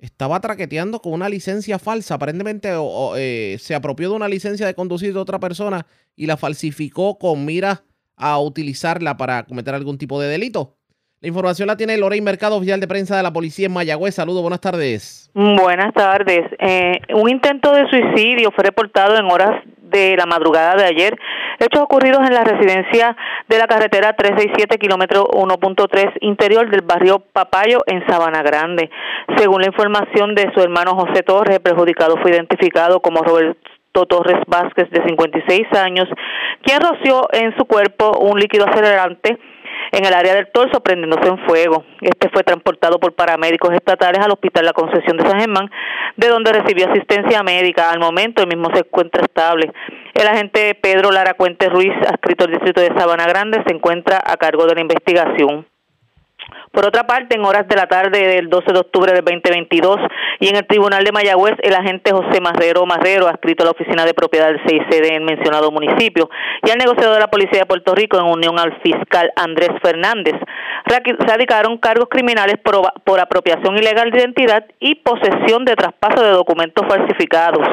estaba traqueteando con una licencia falsa. Aparentemente eh, se apropió de una licencia de conducir de otra persona y la falsificó con mira a utilizarla para cometer algún tipo de delito. La información la tiene Lorraine Mercado, oficial de prensa de la policía en Mayagüez. Saludos, buenas tardes. Buenas tardes. Eh, un intento de suicidio fue reportado en horas de la madrugada de ayer. Hechos ocurridos en la residencia de la carretera 367, kilómetro 1.3 interior del barrio Papayo en Sabana Grande. Según la información de su hermano José Torres, el perjudicado fue identificado como Roberto Torres Vázquez, de 56 años, quien roció en su cuerpo un líquido acelerante en el área del torso prendiéndose en fuego. Este fue transportado por paramédicos estatales al Hospital La Concepción de San Germán, de donde recibió asistencia médica. Al momento el mismo se encuentra estable. El agente Pedro Lara Cuente Ruiz, adscrito al distrito de Sabana Grande, se encuentra a cargo de la investigación. Por otra parte, en horas de la tarde del 12 de octubre del 2022 y en el Tribunal de Mayagüez, el agente José Marrero Marrero, adscrito a la Oficina de Propiedad del CICD en mencionado municipio, y al negociador de la Policía de Puerto Rico en unión al fiscal Andrés Fernández, radicaron cargos criminales por apropiación ilegal de identidad y posesión de traspaso de documentos falsificados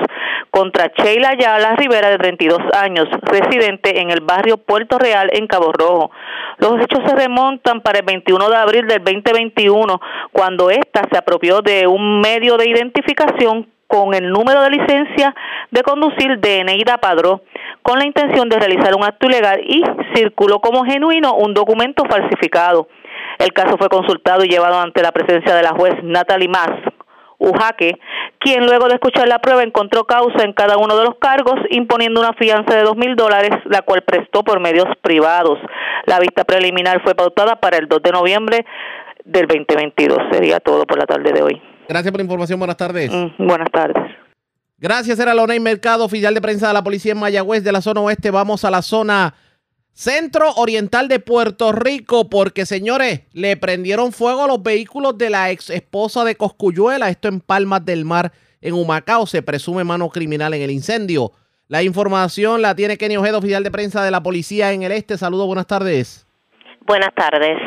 contra Sheila Ayala Rivera, de 32 años, residente en el barrio Puerto Real en Cabo Rojo. Los hechos se remontan para el 21 de abril del 2021, cuando ésta se apropió de un medio de identificación con el número de licencia de conducir de Eneida Padró, con la intención de realizar un acto ilegal y circuló como genuino un documento falsificado. El caso fue consultado y llevado ante la presencia de la juez Natalie Mas, Ujaque, quien luego de escuchar la prueba encontró causa en cada uno de los cargos, imponiendo una fianza de dos mil dólares, la cual prestó por medios privados. La vista preliminar fue pautada para el 2 de noviembre del 2022. Sería todo por la tarde de hoy. Gracias por la información. Buenas tardes. Mm, buenas tardes. Gracias, era Loney Mercado, oficial de prensa de la policía en Mayagüez de la zona oeste. Vamos a la zona Centro Oriental de Puerto Rico, porque señores, le prendieron fuego a los vehículos de la ex esposa de Coscuyuela, esto en Palmas del Mar, en Humacao, se presume mano criminal en el incendio. La información la tiene Kenny Ojeda, oficial de prensa de la policía en el este. Saludos, buenas tardes. Buenas tardes.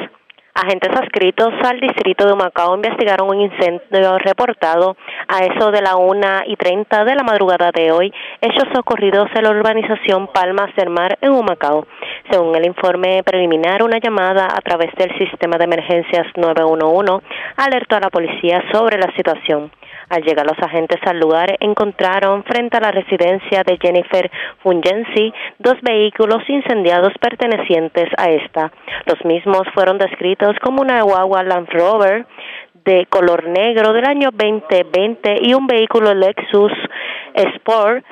Agentes adscritos al distrito de Macao investigaron un incendio reportado a eso de la una y treinta de la madrugada de hoy, hechos ocurridos en la urbanización Palmas del Mar en Humacao. Según el informe preliminar, una llamada a través del sistema de emergencias 911 alertó a la policía sobre la situación. Al llegar los agentes al lugar, encontraron frente a la residencia de Jennifer Fungensi dos vehículos incendiados pertenecientes a esta. Los mismos fueron descritos como una guagua Land Rover de color negro del año 2020 y un vehículo Lexus Sport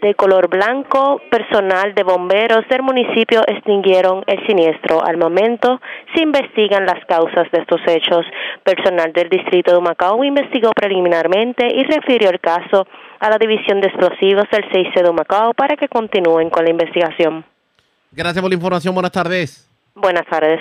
de color blanco, personal de bomberos del municipio extinguieron el siniestro. Al momento se investigan las causas de estos hechos. Personal del distrito de Macao investigó preliminarmente y refirió el caso a la División de Explosivos del 6C de Macao para que continúen con la investigación. Gracias por la información. Buenas tardes. Buenas tardes.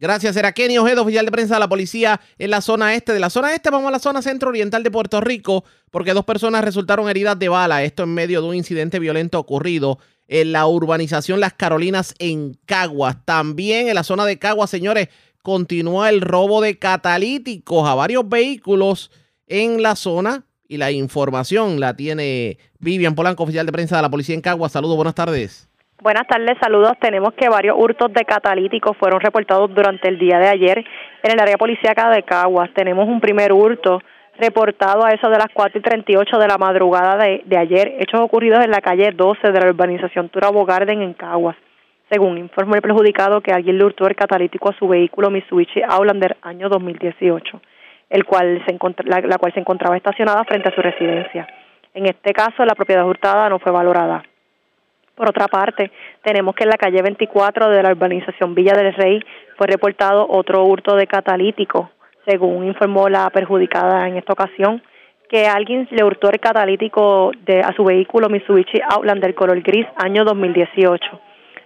Gracias, era Kenny Ojeda, oficial de prensa de la policía en la zona este. De la zona este vamos a la zona centro-oriental de Puerto Rico, porque dos personas resultaron heridas de bala. Esto en medio de un incidente violento ocurrido en la urbanización Las Carolinas en Caguas. También en la zona de Caguas, señores, continúa el robo de catalíticos a varios vehículos en la zona. Y la información la tiene Vivian Polanco, oficial de prensa de la policía en Caguas. Saludos, buenas tardes. Buenas tardes, saludos. Tenemos que varios hurtos de catalíticos fueron reportados durante el día de ayer en el área policíaca de Caguas. Tenemos un primer hurto reportado a eso de las 4 y 38 de la madrugada de, ayer, hechos ocurridos en la calle 12 de la urbanización Turabo Garden en Caguas. Según informó el perjudicado que alguien le hurtó el catalítico a su vehículo Mitsubishi Outlander año 2018, el cual se la, la cual se encontraba estacionada frente a su residencia. En este caso, la propiedad hurtada no fue valorada. Por otra parte, tenemos que en la calle 24 de la urbanización Villa del Rey fue reportado otro hurto de catalítico, según informó la perjudicada en esta ocasión, que alguien le hurtó el catalítico de, a su vehículo Mitsubishi Outlander color gris año 2018.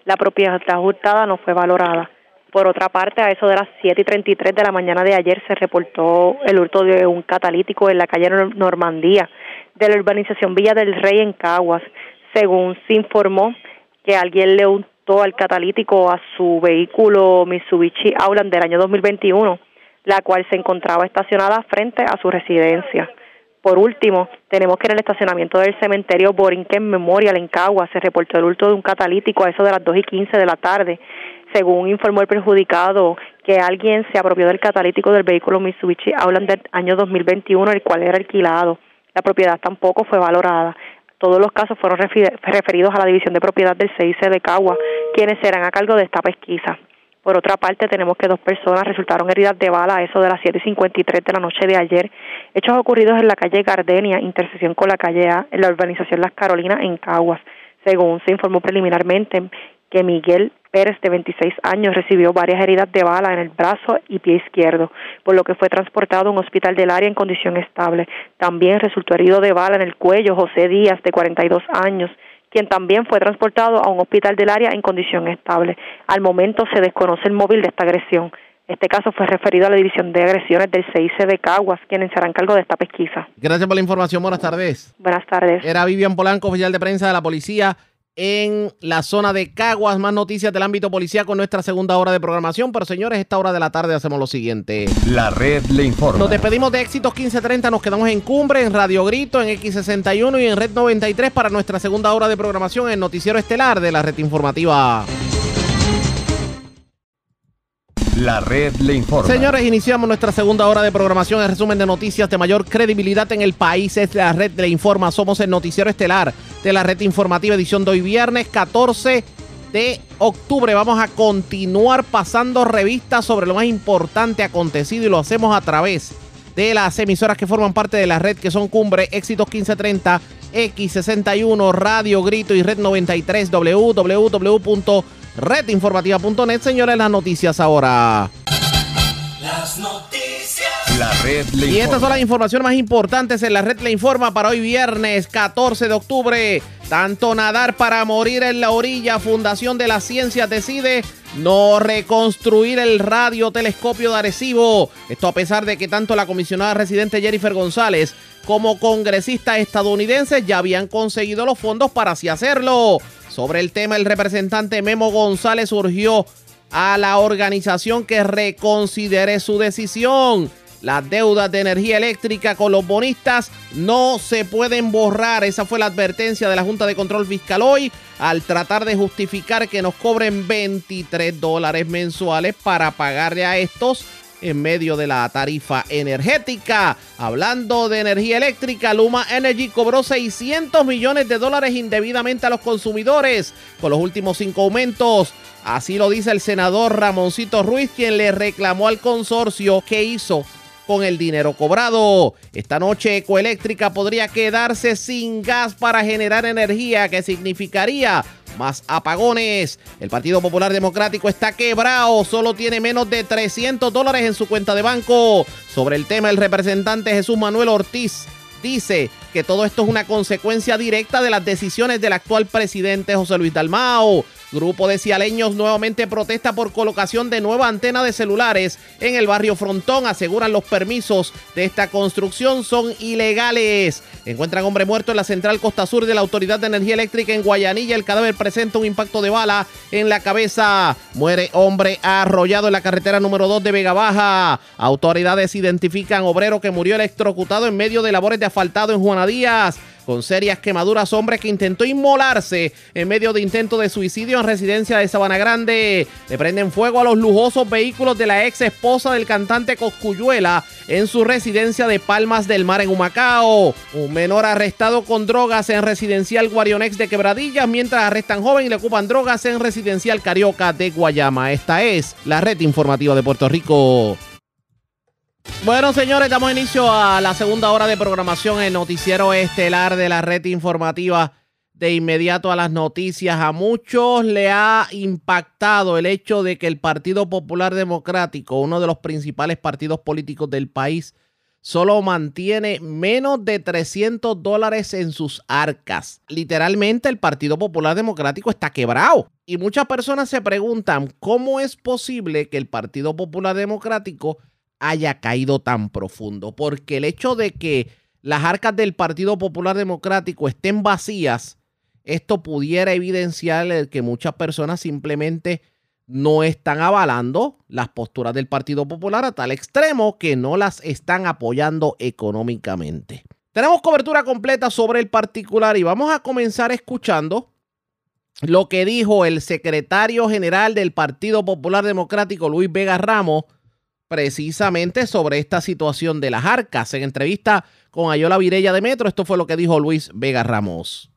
La propiedad hurtada no fue valorada. Por otra parte, a eso de las 7 y 33 de la mañana de ayer se reportó el hurto de un catalítico en la calle Normandía de la urbanización Villa del Rey en Caguas según se informó que alguien le untó al catalítico a su vehículo Mitsubishi Outlander del año 2021, la cual se encontraba estacionada frente a su residencia. Por último, tenemos que en el estacionamiento del cementerio Borinquen Memorial en Cagua se reportó el hurto de un catalítico a eso de las 2 y 15 de la tarde. Según informó el perjudicado, que alguien se apropió del catalítico del vehículo Mitsubishi hablan del año 2021, el cual era alquilado. La propiedad tampoco fue valorada. Todos los casos fueron referidos a la División de Propiedad del CIC de Cagua, quienes serán a cargo de esta pesquisa. Por otra parte, tenemos que dos personas resultaron heridas de bala a eso de las 7.53 de la noche de ayer. Hechos ocurridos en la calle Gardenia, intersección con la calle A, en la urbanización Las Carolinas, en Caguas. Según se informó preliminarmente, que Miguel Pérez, de 26 años, recibió varias heridas de bala en el brazo y pie izquierdo, por lo que fue transportado a un hospital del área en condición estable. También resultó herido de bala en el cuello José Díaz, de 42 años, quien también fue transportado a un hospital del área en condición estable. Al momento se desconoce el móvil de esta agresión. Este caso fue referido a la División de Agresiones del CIC de Caguas, quienes serán cargo de esta pesquisa. Gracias por la información. Buenas tardes. Buenas tardes. Era Vivian Polanco, oficial de prensa de la policía en la zona de Caguas. Más noticias del ámbito policía con nuestra segunda hora de programación. Pero señores, esta hora de la tarde hacemos lo siguiente. La red le informa. Nos despedimos de Éxitos 1530. Nos quedamos en Cumbre, en Radio Grito, en X61 y en Red 93 para nuestra segunda hora de programación en Noticiero Estelar de la red informativa. La red le informa. Señores, iniciamos nuestra segunda hora de programación. El resumen de noticias de mayor credibilidad en el país es la red le informa. Somos el noticiero estelar de la red informativa edición de hoy viernes 14 de octubre. Vamos a continuar pasando revistas sobre lo más importante acontecido y lo hacemos a través de las emisoras que forman parte de la red que son Cumbre, Éxitos 1530, X61, Radio Grito y Red 93, www redinformativa.net. Señores, las noticias ahora. Las noticias. La red le Y estas son las informaciones más importantes en la red le informa para hoy viernes 14 de octubre. Tanto nadar para morir en la orilla, Fundación de las Ciencias decide no reconstruir el radiotelescopio de Arecibo. Esto a pesar de que tanto la comisionada residente Jennifer González como congresistas estadounidenses ya habían conseguido los fondos para así hacerlo. Sobre el tema, el representante Memo González urgió a la organización que reconsidere su decisión. Las deudas de energía eléctrica con los bonistas no se pueden borrar. Esa fue la advertencia de la Junta de Control Fiscal hoy al tratar de justificar que nos cobren 23 dólares mensuales para pagarle a estos en medio de la tarifa energética. Hablando de energía eléctrica, Luma Energy cobró 600 millones de dólares indebidamente a los consumidores con los últimos cinco aumentos. Así lo dice el senador Ramoncito Ruiz, quien le reclamó al consorcio que hizo con el dinero cobrado. Esta noche Ecoeléctrica podría quedarse sin gas para generar energía, que significaría más apagones. El Partido Popular Democrático está quebrado, solo tiene menos de 300 dólares en su cuenta de banco. Sobre el tema, el representante Jesús Manuel Ortiz dice que todo esto es una consecuencia directa de las decisiones del actual presidente José Luis Dalmao. Grupo de cialeños nuevamente protesta por colocación de nueva antena de celulares en el barrio Frontón. Aseguran los permisos de esta construcción son ilegales. Encuentran hombre muerto en la central Costa Sur de la Autoridad de Energía Eléctrica en Guayanilla. El cadáver presenta un impacto de bala en la cabeza. Muere hombre arrollado en la carretera número 2 de Vega Baja. Autoridades identifican obrero que murió electrocutado en medio de labores de asfaltado en Juana Díaz con serias quemaduras, hombre que intentó inmolarse en medio de intento de suicidio en residencia de Sabana Grande. Le prenden fuego a los lujosos vehículos de la ex esposa del cantante Coscuyuela en su residencia de Palmas del Mar en Humacao. Un menor arrestado con drogas en residencial Guarionex de Quebradillas, mientras arrestan joven y le ocupan drogas en residencial Carioca de Guayama. Esta es la red informativa de Puerto Rico. Bueno, señores, damos inicio a la segunda hora de programación, el noticiero estelar de la red informativa. De inmediato a las noticias, a muchos le ha impactado el hecho de que el Partido Popular Democrático, uno de los principales partidos políticos del país, solo mantiene menos de 300 dólares en sus arcas. Literalmente el Partido Popular Democrático está quebrado. Y muchas personas se preguntan cómo es posible que el Partido Popular Democrático haya caído tan profundo. Porque el hecho de que las arcas del Partido Popular Democrático estén vacías, esto pudiera evidenciar que muchas personas simplemente no están avalando las posturas del Partido Popular a tal extremo que no las están apoyando económicamente. Tenemos cobertura completa sobre el particular y vamos a comenzar escuchando lo que dijo el secretario general del Partido Popular Democrático, Luis Vega Ramos, precisamente sobre esta situación de las arcas. En entrevista con Ayola Virella de Metro, esto fue lo que dijo Luis Vega Ramos.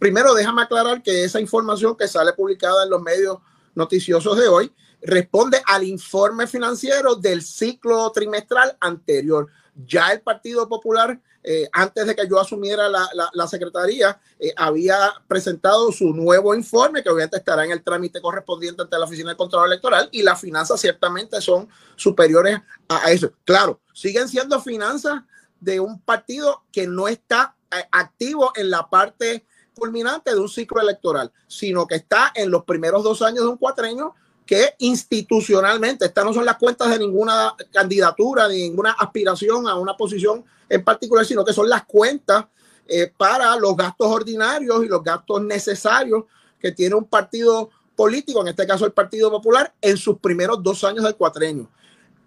Primero, déjame aclarar que esa información que sale publicada en los medios noticiosos de hoy responde al informe financiero del ciclo trimestral anterior. Ya el Partido Popular, eh, antes de que yo asumiera la, la, secretaría, eh, había presentado su nuevo informe, que obviamente estará en el trámite correspondiente ante la Oficina de Control Electoral, y las finanzas ciertamente son superiores a, eso. Claro, siguen siendo finanzas de un partido que no está eh, activo en la parte culminante de un ciclo electoral, sino que está en los primeros dos años de un cuatreño que institucionalmente, estas no son las cuentas de ninguna candidatura, ni ninguna aspiración a una posición en particular, sino que son las cuentas eh, para los gastos ordinarios y los gastos necesarios que tiene un partido político, en este caso el Partido Popular, en sus primeros dos años del cuatrenio.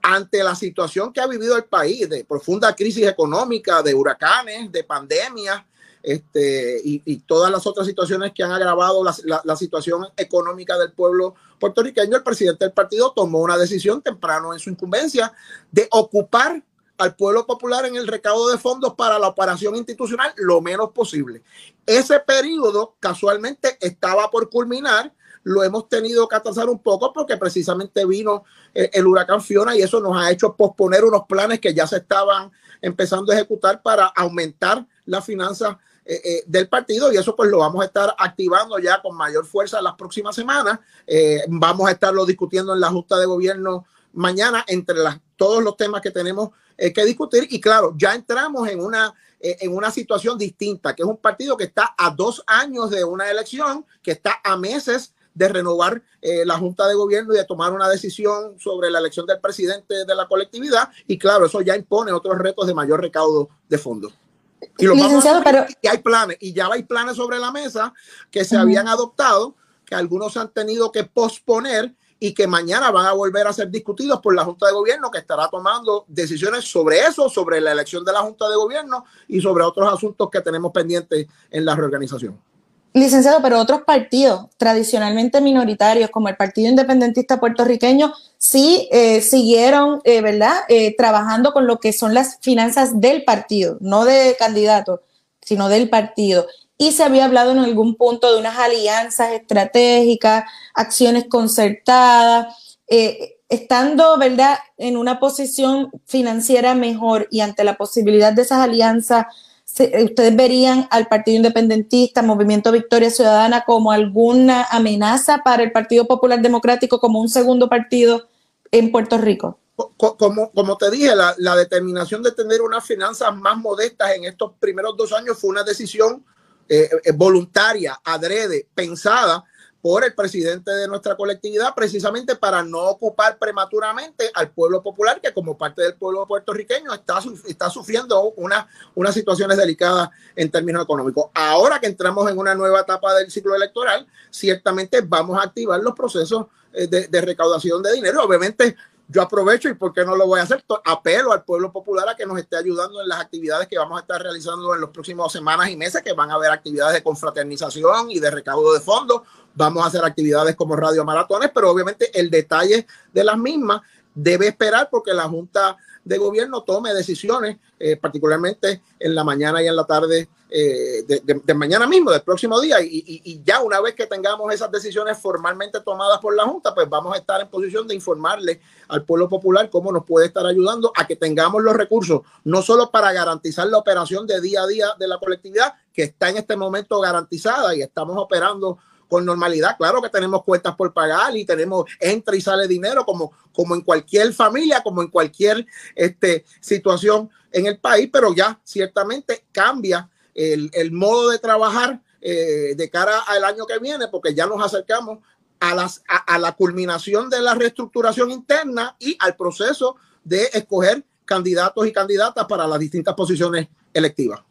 Ante la situación que ha vivido el país de profunda crisis económica, de huracanes, de pandemias, este, y, todas las otras situaciones que han agravado la, situación económica del pueblo puertorriqueño, el presidente del partido tomó una decisión temprano en su incumbencia de ocupar al pueblo popular en el recaudo de fondos para la operación institucional lo menos posible. Ese periodo casualmente estaba por culminar, lo hemos tenido que atrasar un poco porque precisamente vino el, el huracán Fiona y eso nos ha hecho posponer unos planes que ya se estaban empezando a ejecutar para aumentar las finanzas eh, eh, del partido y eso pues lo vamos a estar activando ya con mayor fuerza las próximas semanas. Eh, vamos a estarlo discutiendo en la Junta de Gobierno mañana entre las, todos los temas que tenemos que discutir y claro, ya entramos en una, en una situación distinta, que es un partido que está a dos años de una elección, que está a meses de renovar la Junta de Gobierno y de tomar una decisión sobre la elección del presidente de la colectividad. Y claro, eso ya impone otros retos de mayor recaudo de fondos. Y pero... hay planes, y ya hay planes sobre la mesa que se habían adoptado, que algunos han tenido que posponer y que mañana van a volver a ser discutidos por la Junta de Gobierno, que estará tomando decisiones sobre eso, sobre la elección de la Junta de Gobierno y sobre otros asuntos que tenemos pendientes en la reorganización. Licenciado, pero otros partidos tradicionalmente minoritarios, como el Partido Independentista Puertorriqueño, sí eh, siguieron, eh, ¿verdad?, eh, trabajando con lo que son las finanzas del partido, no de candidato, sino del partido. Y se había hablado en algún punto de unas alianzas estratégicas, acciones concertadas, estando, ¿verdad?, en una posición financiera mejor y ante la posibilidad de esas alianzas ustedes verían al Partido Independentista, Movimiento Victoria Ciudadana, como alguna amenaza para el Partido Popular Democrático como un segundo partido en Puerto Rico? Como, como te dije, la, determinación de tener unas finanzas más modestas en estos primeros dos años fue una decisión eh, eh, voluntaria, adrede, pensada por el presidente de nuestra colectividad, precisamente para no ocupar prematuramente al pueblo popular, que como parte del pueblo puertorriqueño está, está sufriendo una, unas situaciones delicadas en términos económicos. Ahora que entramos en una nueva etapa del ciclo electoral, ciertamente vamos a activar los procesos eh, de, de recaudación de dinero. Obviamente, yo aprovecho y por qué no lo voy a hacer, apelo al pueblo popular a que nos esté ayudando en las actividades que vamos a estar realizando en los próximos semanas y meses, que van a haber actividades de confraternización y de recaudo de fondos, vamos a hacer actividades como radio maratones, pero obviamente el detalle de las mismas debe esperar porque la Junta de Gobierno tome decisiones, eh, particularmente en la mañana y en la tarde eh, de, mañana mismo, del próximo día. Y, ya una vez que tengamos esas decisiones formalmente tomadas por la Junta, pues vamos a estar en posición de informarle al pueblo popular cómo nos puede estar ayudando a que tengamos los recursos, no solo para garantizar la operación de día a día de la colectividad, que está en este momento garantizada y estamos operando con normalidad. Claro que tenemos cuentas por pagar y tenemos entra y sale dinero como, como en cualquier familia, como en cualquier este, situación en el país, pero ya ciertamente cambia el, el modo de trabajar eh, de cara al año que viene, porque ya nos acercamos a, las, a, a la culminación de la reestructuración interna y al proceso de escoger candidatos y candidatas para las distintas posiciones electivas.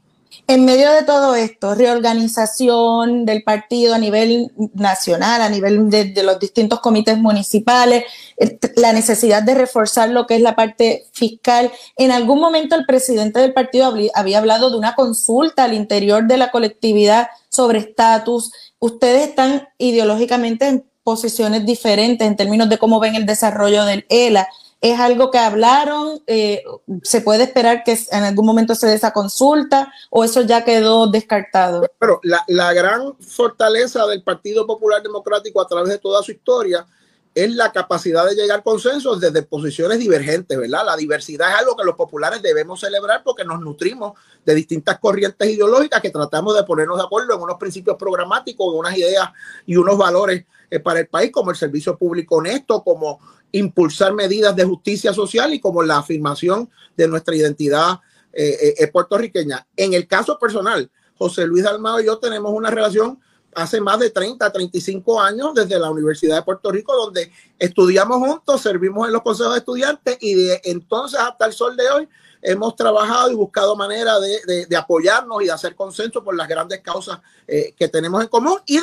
En medio de todo esto, reorganización del partido a nivel nacional, a nivel de, los distintos comités municipales, eh, la necesidad de reforzar lo que es la parte fiscal. En algún momento el presidente del partido había hablado de una consulta al interior de la colectividad sobre estatus. Ustedes están ideológicamente en posiciones diferentes en términos de cómo ven el desarrollo del ELA. ¿Es algo que hablaron? Eh, ¿Se puede esperar que en algún momento se dé esa consulta o eso ya quedó descartado? Pero la, la gran fortaleza del Partido Popular Democrático a través de toda su historia es la capacidad de llegar a consensos desde posiciones divergentes, ¿verdad? La diversidad es algo que los populares debemos celebrar porque nos nutrimos de distintas corrientes ideológicas que tratamos de ponernos de acuerdo en unos principios programáticos, en unas ideas y unos valores para el país, como el servicio público honesto, como impulsar medidas de justicia social y como la afirmación de nuestra identidad eh, eh, puertorriqueña. En el caso personal, José Luis Dalmado y yo tenemos una relación hace más de 30, 35 años desde la Universidad de Puerto Rico, donde estudiamos juntos, servimos en los consejos de estudiantes y de entonces hasta el sol de hoy hemos trabajado y buscado manera de, de, apoyarnos y de hacer consenso por las grandes causas eh, que tenemos en común. Y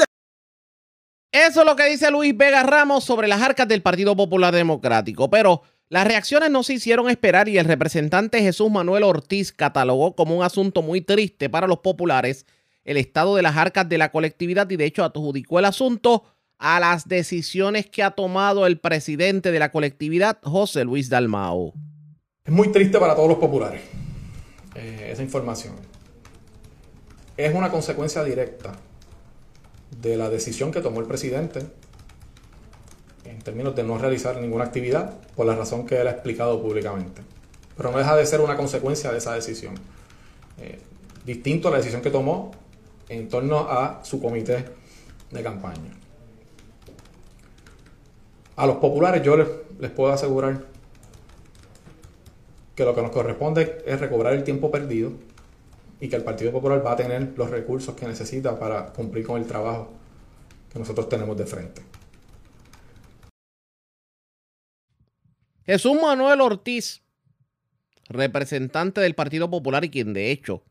Eso es lo que dice Luis Vega Ramos sobre las arcas del Partido Popular Democrático, pero... Las reacciones no se hicieron esperar y el representante Jesús Manuel Ortiz catalogó como un asunto muy triste para los populares el estado de las arcas de la colectividad y de hecho adjudicó el asunto a las decisiones que ha tomado el presidente de la colectividad, José Luis Dalmao. Es muy triste para todos los populares eh, esa información. Es una consecuencia directa de la decisión que tomó el presidente en términos de no realizar ninguna actividad por la razón que él ha explicado públicamente. Pero no deja de ser una consecuencia de esa decisión. Eh, distinto a la decisión que tomó en torno a su comité de campaña. A los populares yo les, puedo asegurar que lo que nos corresponde es recobrar el tiempo perdido y que el Partido Popular va a tener los recursos que necesita para cumplir con el trabajo que nosotros tenemos de frente. Jesús Manuel Ortiz, representante del Partido Popular y quien de hecho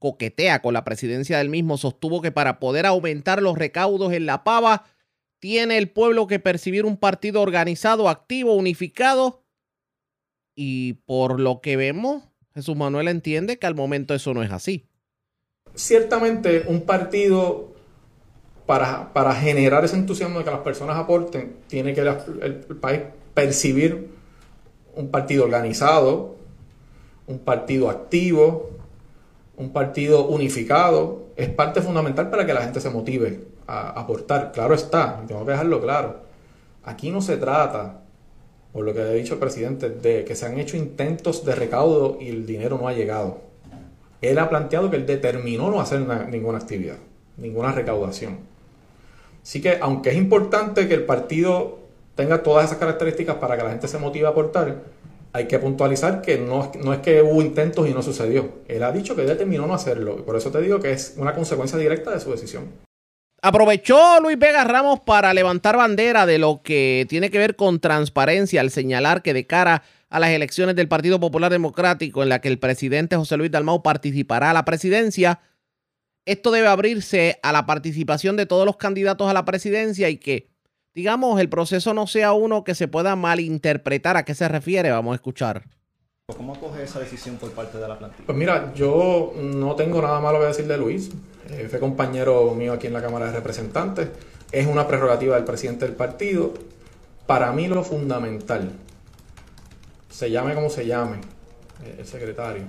coquetea con la presidencia del mismo, sostuvo que para poder aumentar los recaudos en la pava, tiene el pueblo que percibir un partido organizado, activo, unificado. Y por lo que vemos, Jesús Manuel entiende que al momento eso no es así. Ciertamente un partido para, para generar ese entusiasmo de que las personas aporten, tiene que el, país percibir un partido organizado, un partido activo, un partido unificado, es parte fundamental para que la gente se motive a aportar. Claro está, tengo que dejarlo claro. Aquí no se trata, por lo que ha dicho el presidente, de que se han hecho intentos de recaudo y el dinero no ha llegado. Él ha planteado que él determinó no hacer ninguna actividad, ninguna recaudación. Así que, aunque es importante que el partido tenga todas esas características para que la gente se motive a aportar, hay que puntualizar que no, es que hubo intentos y no sucedió. Él ha dicho que determinó no hacerlo. Y por eso te digo que es una consecuencia directa de su decisión. Aprovechó Luis Vega Ramos para levantar bandera de lo que tiene que ver con transparencia al señalar que de cara a las elecciones del Partido Popular Democrático en la que el presidente José Luis Dalmau participará a la presidencia, esto debe abrirse a la participación de todos los candidatos a la presidencia y que digamos, el proceso no sea uno que se pueda malinterpretar. ¿A qué se refiere? Vamos a escuchar. ¿Cómo coge esa decisión por parte de la plantilla? Pues mira, yo no tengo nada malo que decir de Luis. Eh, fue compañero mío aquí en la Cámara de Representantes. Es una prerrogativa del presidente del partido. Para mí lo fundamental, se llame como se llame eh, el secretario,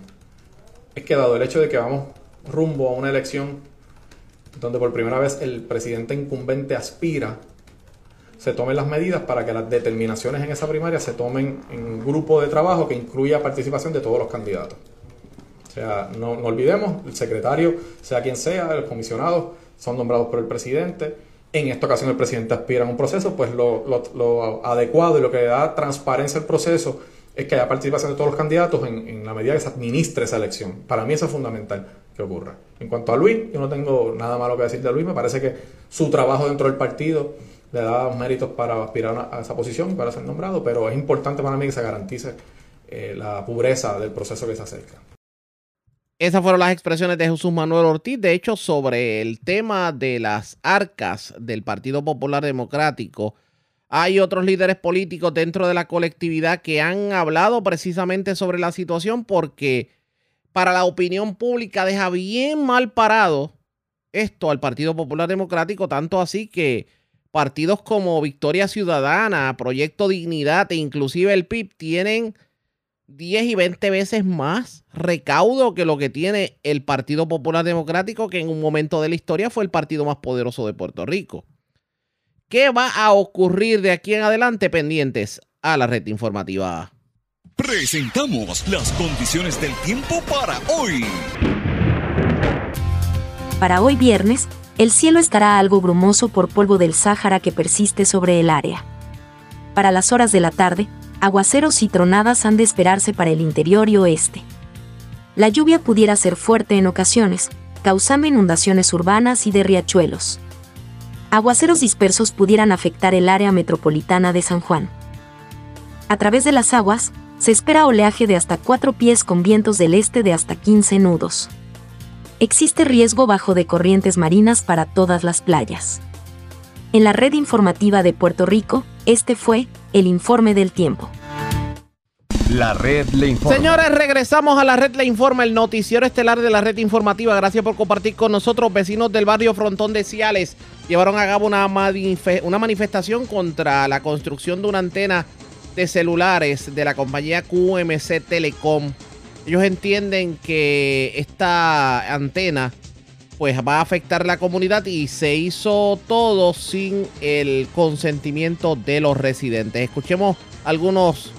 es que dado el hecho de que vamos rumbo a una elección donde por primera vez el presidente incumbente aspira se tomen las medidas para que las determinaciones en esa primaria se tomen en un grupo de trabajo que incluya participación de todos los candidatos. O sea, no, olvidemos, el secretario, sea quien sea, los comisionados, son nombrados por el presidente. En esta ocasión el presidente aspira a un proceso, pues lo, adecuado y lo que da transparencia al proceso es que haya participación de todos los candidatos en, en, la medida que se administre esa elección. Para mí eso es fundamental que ocurra. En cuanto a Luis, yo no tengo nada malo que decir de Luis, me parece que su trabajo dentro del partido le da méritos para aspirar a esa posición para ser nombrado, pero es importante para mí que se garantice eh, la pureza del proceso que se acerca. Esas fueron las expresiones de Jesús Manuel Ortiz. De hecho, sobre el tema de las arcas del Partido Popular Democrático, hay otros líderes políticos dentro de la colectividad que han hablado precisamente sobre la situación porque para la opinión pública deja bien mal parado esto al Partido Popular Democrático, tanto así que partidos como Victoria Ciudadana, Proyecto Dignidad e inclusive el PIB tienen 10 y 20 veces más recaudo que lo que tiene el Partido Popular Democrático, que en un momento de la historia fue el partido más poderoso de Puerto Rico. ¿Qué va a ocurrir de aquí en adelante pendientes a la red informativa? Presentamos las condiciones del tiempo para hoy. Para hoy viernes, el cielo estará algo brumoso por polvo del Sáhara que persiste sobre el área. Para las horas de la tarde, aguaceros y tronadas han de esperarse para el interior y oeste. La lluvia pudiera ser fuerte en ocasiones, causando inundaciones urbanas y de riachuelos. Aguaceros dispersos pudieran afectar el área metropolitana de San Juan. A través de las aguas, se espera oleaje de hasta 4 pies con vientos del este de hasta 15 nudos. Existe riesgo bajo de corrientes marinas para todas las playas. En la red informativa de Puerto Rico, este fue el informe del tiempo. La red le informa. Señores, regresamos a la red le informa, el noticiero estelar de la red informativa. Gracias por compartir con nosotros, vecinos del barrio Frontón de Ciales. Llevaron a cabo una, una manifestación contra la construcción de una antena de celulares de la compañía QMC Telecom. Ellos entienden que esta antena pues va a afectar la comunidad y se hizo todo sin el consentimiento de los residentes. Escuchemos algunos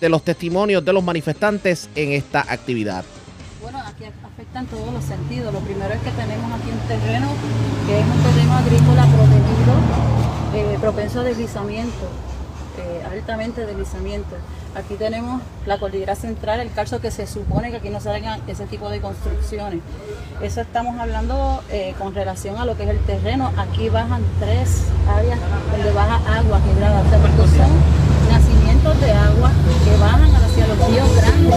de los testimonios de los manifestantes en esta actividad. Bueno, aquí afecta en todos los sentidos. Lo primero es que tenemos aquí un terreno que es un terreno agrícola protegido, eh, propenso a deslizamiento eh, altamente deslizamiento. Aquí tenemos la cordillera central, el calzo que se supone que aquí no se hagan ese tipo de construcciones. Eso estamos hablando eh, con relación a lo que es el terreno. Aquí bajan tres áreas donde baja agua quebrada. O porque son nacimientos de agua que bajan hacia los ríos grandes.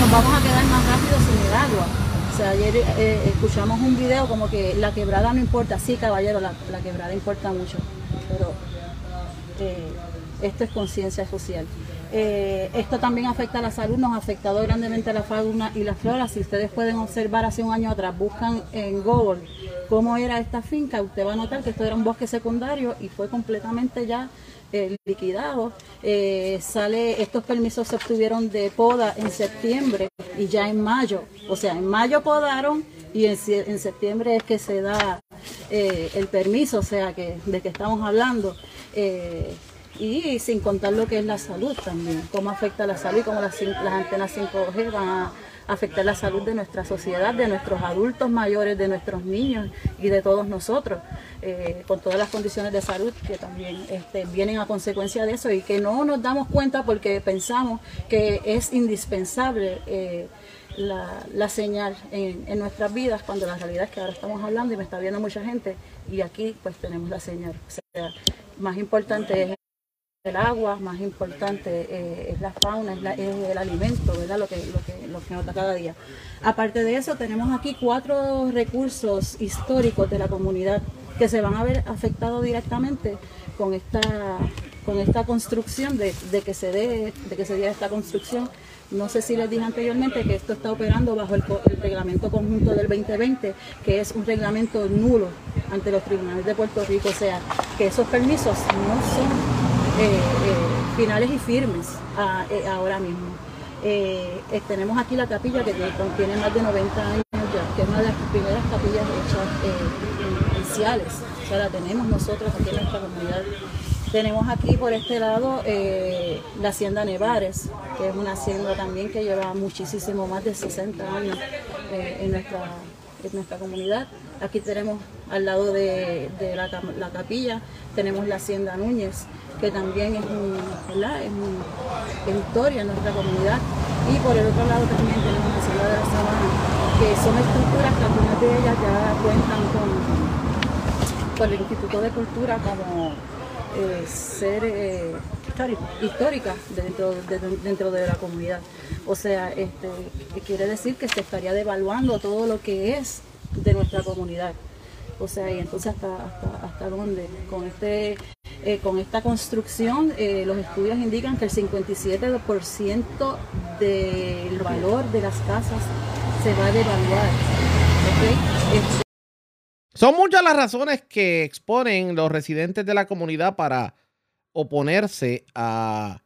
Nos vamos a quedar más rápido sin el agua ayer eh, escuchamos un video como que la quebrada no importa. Sí, caballero, la, quebrada importa mucho, pero eh, esto es conciencia social. Eh, esto también afecta a la salud, nos ha afectado grandemente a la fauna y la flora. Si ustedes pueden observar hace un año atrás, buscan en Google cómo era esta finca, usted va a notar que esto era un bosque secundario y fue completamente ya eh, liquidado. Eh, sale, estos permisos se obtuvieron de poda en septiembre y ya en mayo. O sea, en mayo podaron y en, septiembre es que se da eh, el permiso, o sea, que de que estamos hablando. y sin contar lo que es la salud también, cómo afecta la salud y cómo las, las antenas 5G van a afectar la salud de nuestra sociedad, de nuestros adultos mayores, de nuestros niños y de todos nosotros, eh, con todas las condiciones de salud que también este, vienen a consecuencia de eso y que no nos damos cuenta porque pensamos que es indispensable. Eh, la, señal en, en, nuestras vidas cuando la realidad es que ahora estamos hablando y me está viendo mucha gente y aquí pues tenemos la señal. O sea, más importante es el agua, más importante eh, es la fauna, es, el alimento, ¿verdad? Lo que, lo, que, lo que nota cada día. Aparte de eso, tenemos aquí cuatro recursos históricos de la comunidad que se van a ver afectados directamente con esta, con esta construcción, de, que se dé, de que se dé esta construcción. No sé si les dije anteriormente que esto está operando bajo el, el, reglamento conjunto del 2020, que es un reglamento nulo ante los tribunales de Puerto Rico. O sea, que esos permisos no son finales y firmes eh, ahora mismo. tenemos aquí la capilla que tiene más de 90 años ya, que es una de las primeras capillas hechas iniciales. O sea, la tenemos nosotros aquí en nuestra comunidad. Tenemos aquí por este lado la hacienda Nevares, que es una hacienda también que lleva muchísimo más de 60 años en, nuestra, en nuestra comunidad. Aquí tenemos al lado de, la, la, capilla, tenemos la hacienda Núñez, que también es, un, es, historia en nuestra comunidad. Y por el otro lado también tenemos la ciudad de la Sabana, que son estructuras que algunas de ellas ya cuentan con, con el Instituto de Cultura como eh, ser eh, histórica dentro de, dentro de la comunidad. O sea, este, quiere decir que se estaría devaluando todo lo que es de nuestra comunidad. O sea, y entonces hasta, hasta, hasta dónde, con este eh, con esta construcción, eh, los estudios indican que el 57% del valor de las casas se va a devaluar. Este, Son muchas las razones que exponen los residentes de la comunidad para oponerse a,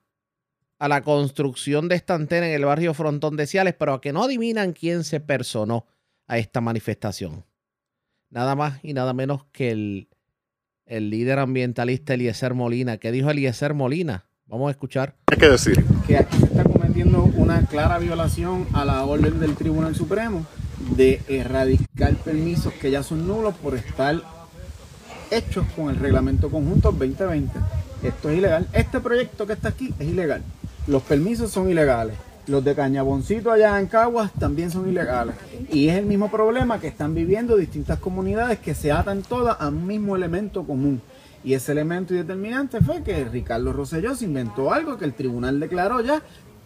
a la construcción de esta antena en el barrio Frontón de Ciales, pero a que no adivinan quién se personó a esta manifestación. Nada más y nada menos que el, el líder ambientalista Eliezer Molina. ¿Qué dijo Eliezer Molina? Vamos a escuchar. ¿Qué que decir? que aquí se está cometiendo una clara violación a la orden del Tribunal Supremo de erradicar permisos que ya son nulos por estar hechos con el reglamento conjunto 2020. Esto es ilegal. Este proyecto que está aquí es ilegal. Los permisos son ilegales. Los de Cañaboncito allá en Caguas también son ilegales. Y es el mismo problema que están viviendo distintas comunidades que se atan todas a un mismo elemento común. Y ese elemento determinante fue que Ricardo Rosselló se inventó algo que el tribunal declaró ya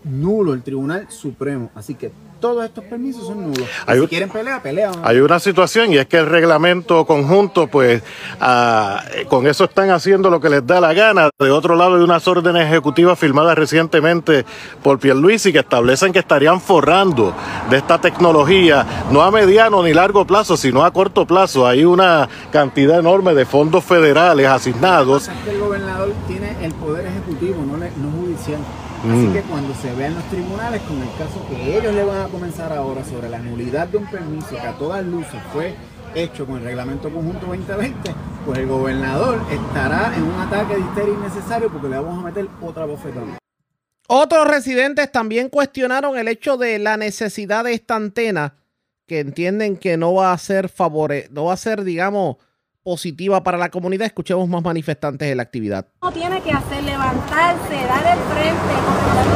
nulo, el Tribunal Supremo. Así que todos estos permisos son nulos. Hay si quieren pelea, pelean. Hay una situación y es que el reglamento conjunto, pues ah, con eso están haciendo lo que les da la gana. De otro lado, hay unas órdenes ejecutivas firmadas recientemente por Pierluisi que establecen que estarían forrando de esta tecnología, no a mediano ni largo plazo, sino a corto plazo. Hay una cantidad enorme de fondos federales asignados. Es que el gobernador tiene el poder ejecutivo, no, le- no judicial. Así Mm. que cuando se vean los tribunales con el caso que ellos le van a comenzar ahora sobre la nulidad de un permiso que a todas luces fue hecho con el reglamento conjunto 2020, pues el gobernador estará en un ataque de histeria innecesario porque le vamos a meter otra bofetada. Otros residentes también cuestionaron el hecho de la necesidad de esta antena, que entienden que no va a ser favore no va a ser, digamos, positiva para la comunidad. Escuchemos más manifestantes de la actividad. uno tiene que hacer levantarse, dar el frente,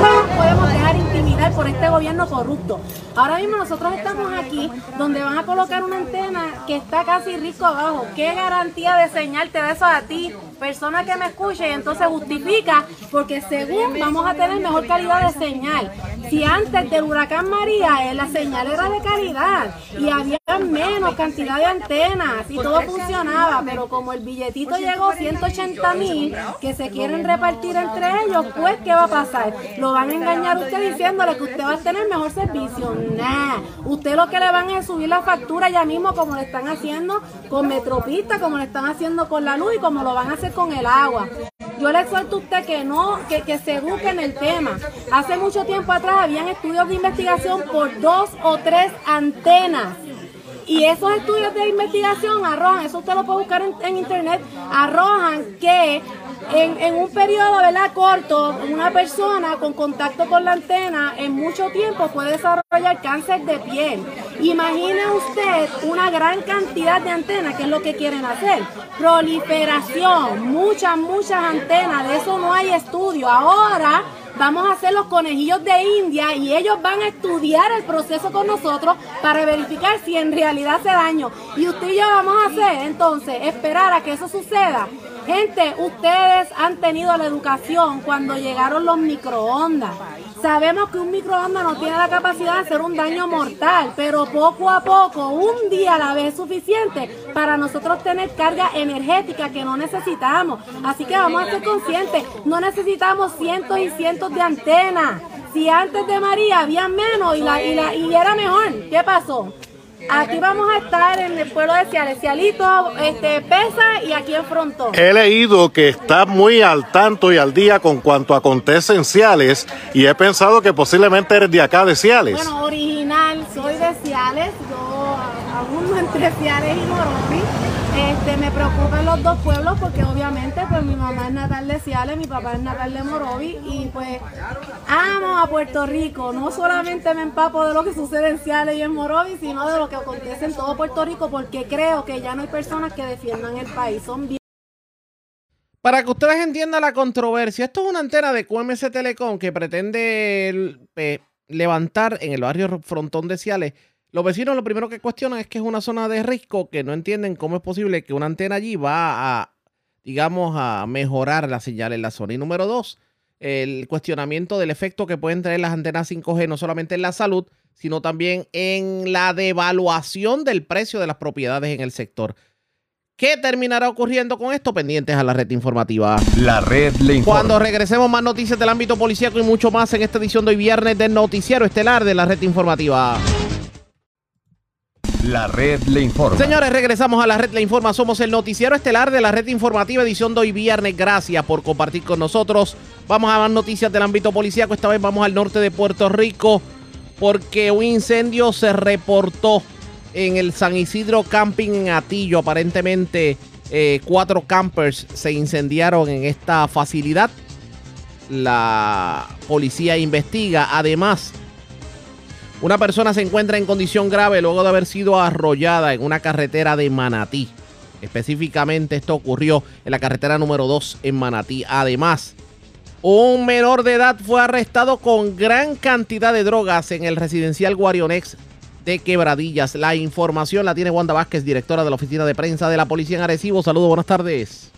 no podemos dejar intimidar por este gobierno corrupto. Ahora mismo nosotros estamos aquí donde van a colocar una antena que está casi risco abajo. ¿Qué garantía de señal te da eso a ti, persona que me escuche? Y entonces justifica porque según vamos a tener mejor calidad de señal. Si antes del huracán María eh, la señal era de calidad y había menos cantidad de antenas y todo funcionaba, pero como el billetito llegó 180 mil que se quieren repartir entre ellos, pues ¿qué va a pasar? Lo van a engañar a usted diciéndole que usted va a tener mejor servicio. Nah, usted lo que le van a subir la factura ya mismo como lo están haciendo con Metropista, como lo están haciendo con la luz y como lo van a hacer con el agua. Yo le exhorto a usted que no, que, que se eduque en el tema. Hace mucho tiempo atrás habían estudios de investigación por dos o tres antenas. Y esos estudios de investigación arrojan, eso usted lo puede buscar en, internet, arrojan que en, en un periodo ¿verdad? corto, una persona con contacto con la antena en mucho tiempo puede desarrollar cáncer de piel. Imagine usted una gran cantidad de antenas, que es lo que quieren hacer. Proliferación, muchas, muchas antenas, de eso no hay estudio. Ahora vamos a hacer los conejillos de India y ellos van a estudiar el proceso con nosotros para verificar si en realidad hace daño. Y usted y yo vamos a hacer entonces esperar a que eso suceda. Gente, ustedes han tenido la educación cuando llegaron los microondas. Sabemos que un microondas no tiene la capacidad de hacer un daño mortal, pero poco a poco, un día a la vez es suficiente para nosotros tener carga energética que no necesitamos. Así que vamos a ser conscientes, no necesitamos cientos y cientos de antenas. Si antes de María había menos y, la, y, la, y era mejor, ¿qué pasó? Aquí vamos a estar en el pueblo de Ciales. Cialito este, pesa y aquí en Frontón. He leído que está muy al tanto y al día con cuanto acontece en Ciales y he pensado que posiblemente eres de acá de Ciales. Bueno, original, soy de Ciales, yo aún no entre Ciales y Morovi. Este, me preocupan los dos pueblos porque obviamente pues mi mamá es natal de Ciales, mi papá es natal de Morovi y pues amo a Puerto Rico. No solamente me empapo de lo que sucede en Ciales y en Morovi, sino de lo que acontece en todo Puerto Rico porque creo que ya no hay personas que defiendan el país. Son bien Para que ustedes entiendan la controversia, esto es una antena de QMS Telecom que pretende eh, levantar en el barrio Frontón de Ciales. Los vecinos lo primero que cuestionan es que es una zona de riesgo, que no entienden cómo es posible que una antena allí va a, digamos, a mejorar la señal en la zona. Y número dos, el cuestionamiento del efecto que pueden tener las antenas 5G, no solamente en la salud, sino también en la devaluación del precio de las propiedades en el sector. ¿Qué terminará ocurriendo con esto? Pendientes a la red informativa. La red le informa. Cuando regresemos más noticias del ámbito policíaco y mucho más en esta edición de hoy viernes del noticiero estelar de la red informativa. La red le informa. Señores, regresamos a la red Le Informa. Somos el noticiero estelar de la red informativa edición de hoy viernes. Gracias por compartir con nosotros. Vamos a más noticias del ámbito policíaco. Esta vez vamos al norte de Puerto Rico porque un incendio se reportó en el San Isidro Camping en Atillo. Aparentemente eh, cuatro campers se incendiaron en esta facilidad. La policía investiga. Además, una persona se encuentra en condición grave luego de haber sido arrollada en una carretera de Manatí. Específicamente esto ocurrió en la carretera número 2 en Manatí. Además, un menor de edad fue arrestado con gran cantidad de drogas en el residencial Guarionex de Quebradillas. La información la tiene Wanda Vázquez, directora de la oficina de prensa de la policía en Arecibo. Saludos, buenas tardes.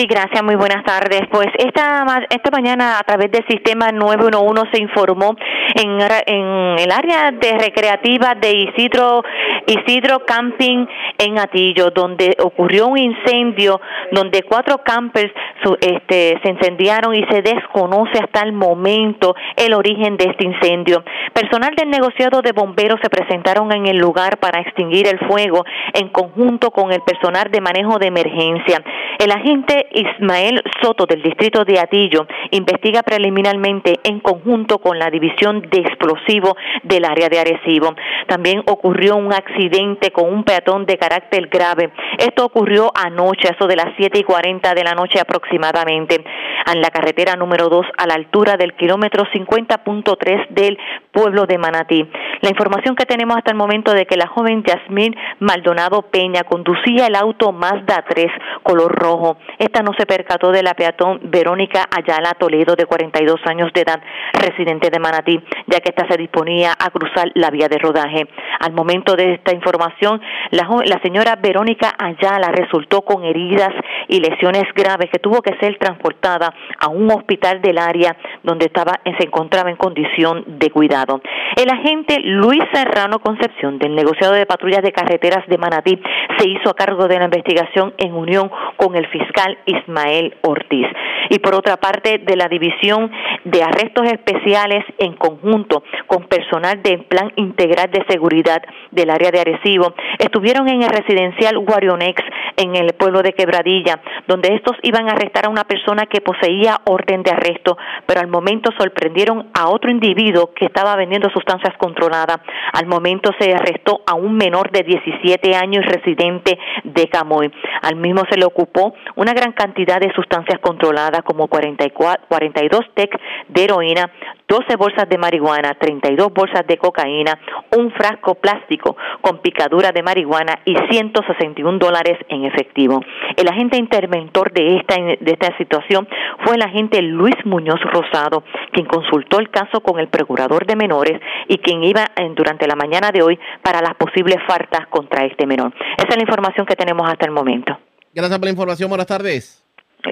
Sí, gracias, muy buenas tardes. Pues esta, esta mañana a través del sistema 911 se informó en, en el área de recreativa de Isidro, Isidro Camping en Atillo, donde ocurrió un incendio donde cuatro campers su- este, se incendiaron y se desconoce hasta el momento el origen de este incendio. Personal del negociado de bomberos se presentaron en el lugar para extinguir el fuego en conjunto con el personal de manejo de emergencia. El agente Ismael Soto del distrito de Atillo investiga preliminarmente en conjunto con la división de explosivos del área de Arecibo. También ocurrió un accidente con un peatón de carácter grave. Esto ocurrió anoche, eso de las 7 y 40 de la noche aproximadamente, en la carretera número 2 a la altura del kilómetro 50.3 del pueblo de Manatí. La información que tenemos hasta el momento de que la joven Yasmín Maldonado Peña conducía el auto Mazda 3 color rojo. No se percató de la peatón Verónica Ayala Toledo de 42 años de edad, residente de Manatí, ya que esta se disponía a cruzar la vía de rodaje. Al momento de esta información, la, señora Verónica Ayala resultó con heridas y lesiones graves que tuvo que ser transportada a un hospital del área donde estaba se encontraba en condición de cuidado. El agente Luis Serrano Concepción del negociado de patrullas de carreteras de Manatí se hizo a cargo de la investigación en unión con el fiscal Ismael Ortiz. Y por otra parte, de la división de arrestos especiales en conjunto con personal del Plan Integral de Seguridad del área de Arecibo, estuvieron en el residencial Guarionex en el pueblo de Quebradilla, donde estos iban a arrestar a una persona que poseía orden de arresto, pero al momento sorprendieron a otro individuo que estaba vendiendo sustancias controladas. Al momento se arrestó a un menor de 17 años residente de Camoy. Al mismo se le ocupó una gran cantidad de sustancias controladas como 44, 42 TEC de heroína, 12 bolsas de marihuana, 32 bolsas de cocaína, un frasco plástico con picadura de marihuana y 161 dólares en efectivo. El agente interventor de esta, de esta situación fue el agente Luis Muñoz Rosado, quien consultó el caso con el procurador de menores y quien iba durante la mañana de hoy para las posibles faltas contra este menor. Esa es la información que tenemos hasta el momento. Gracias por la información. Buenas tardes.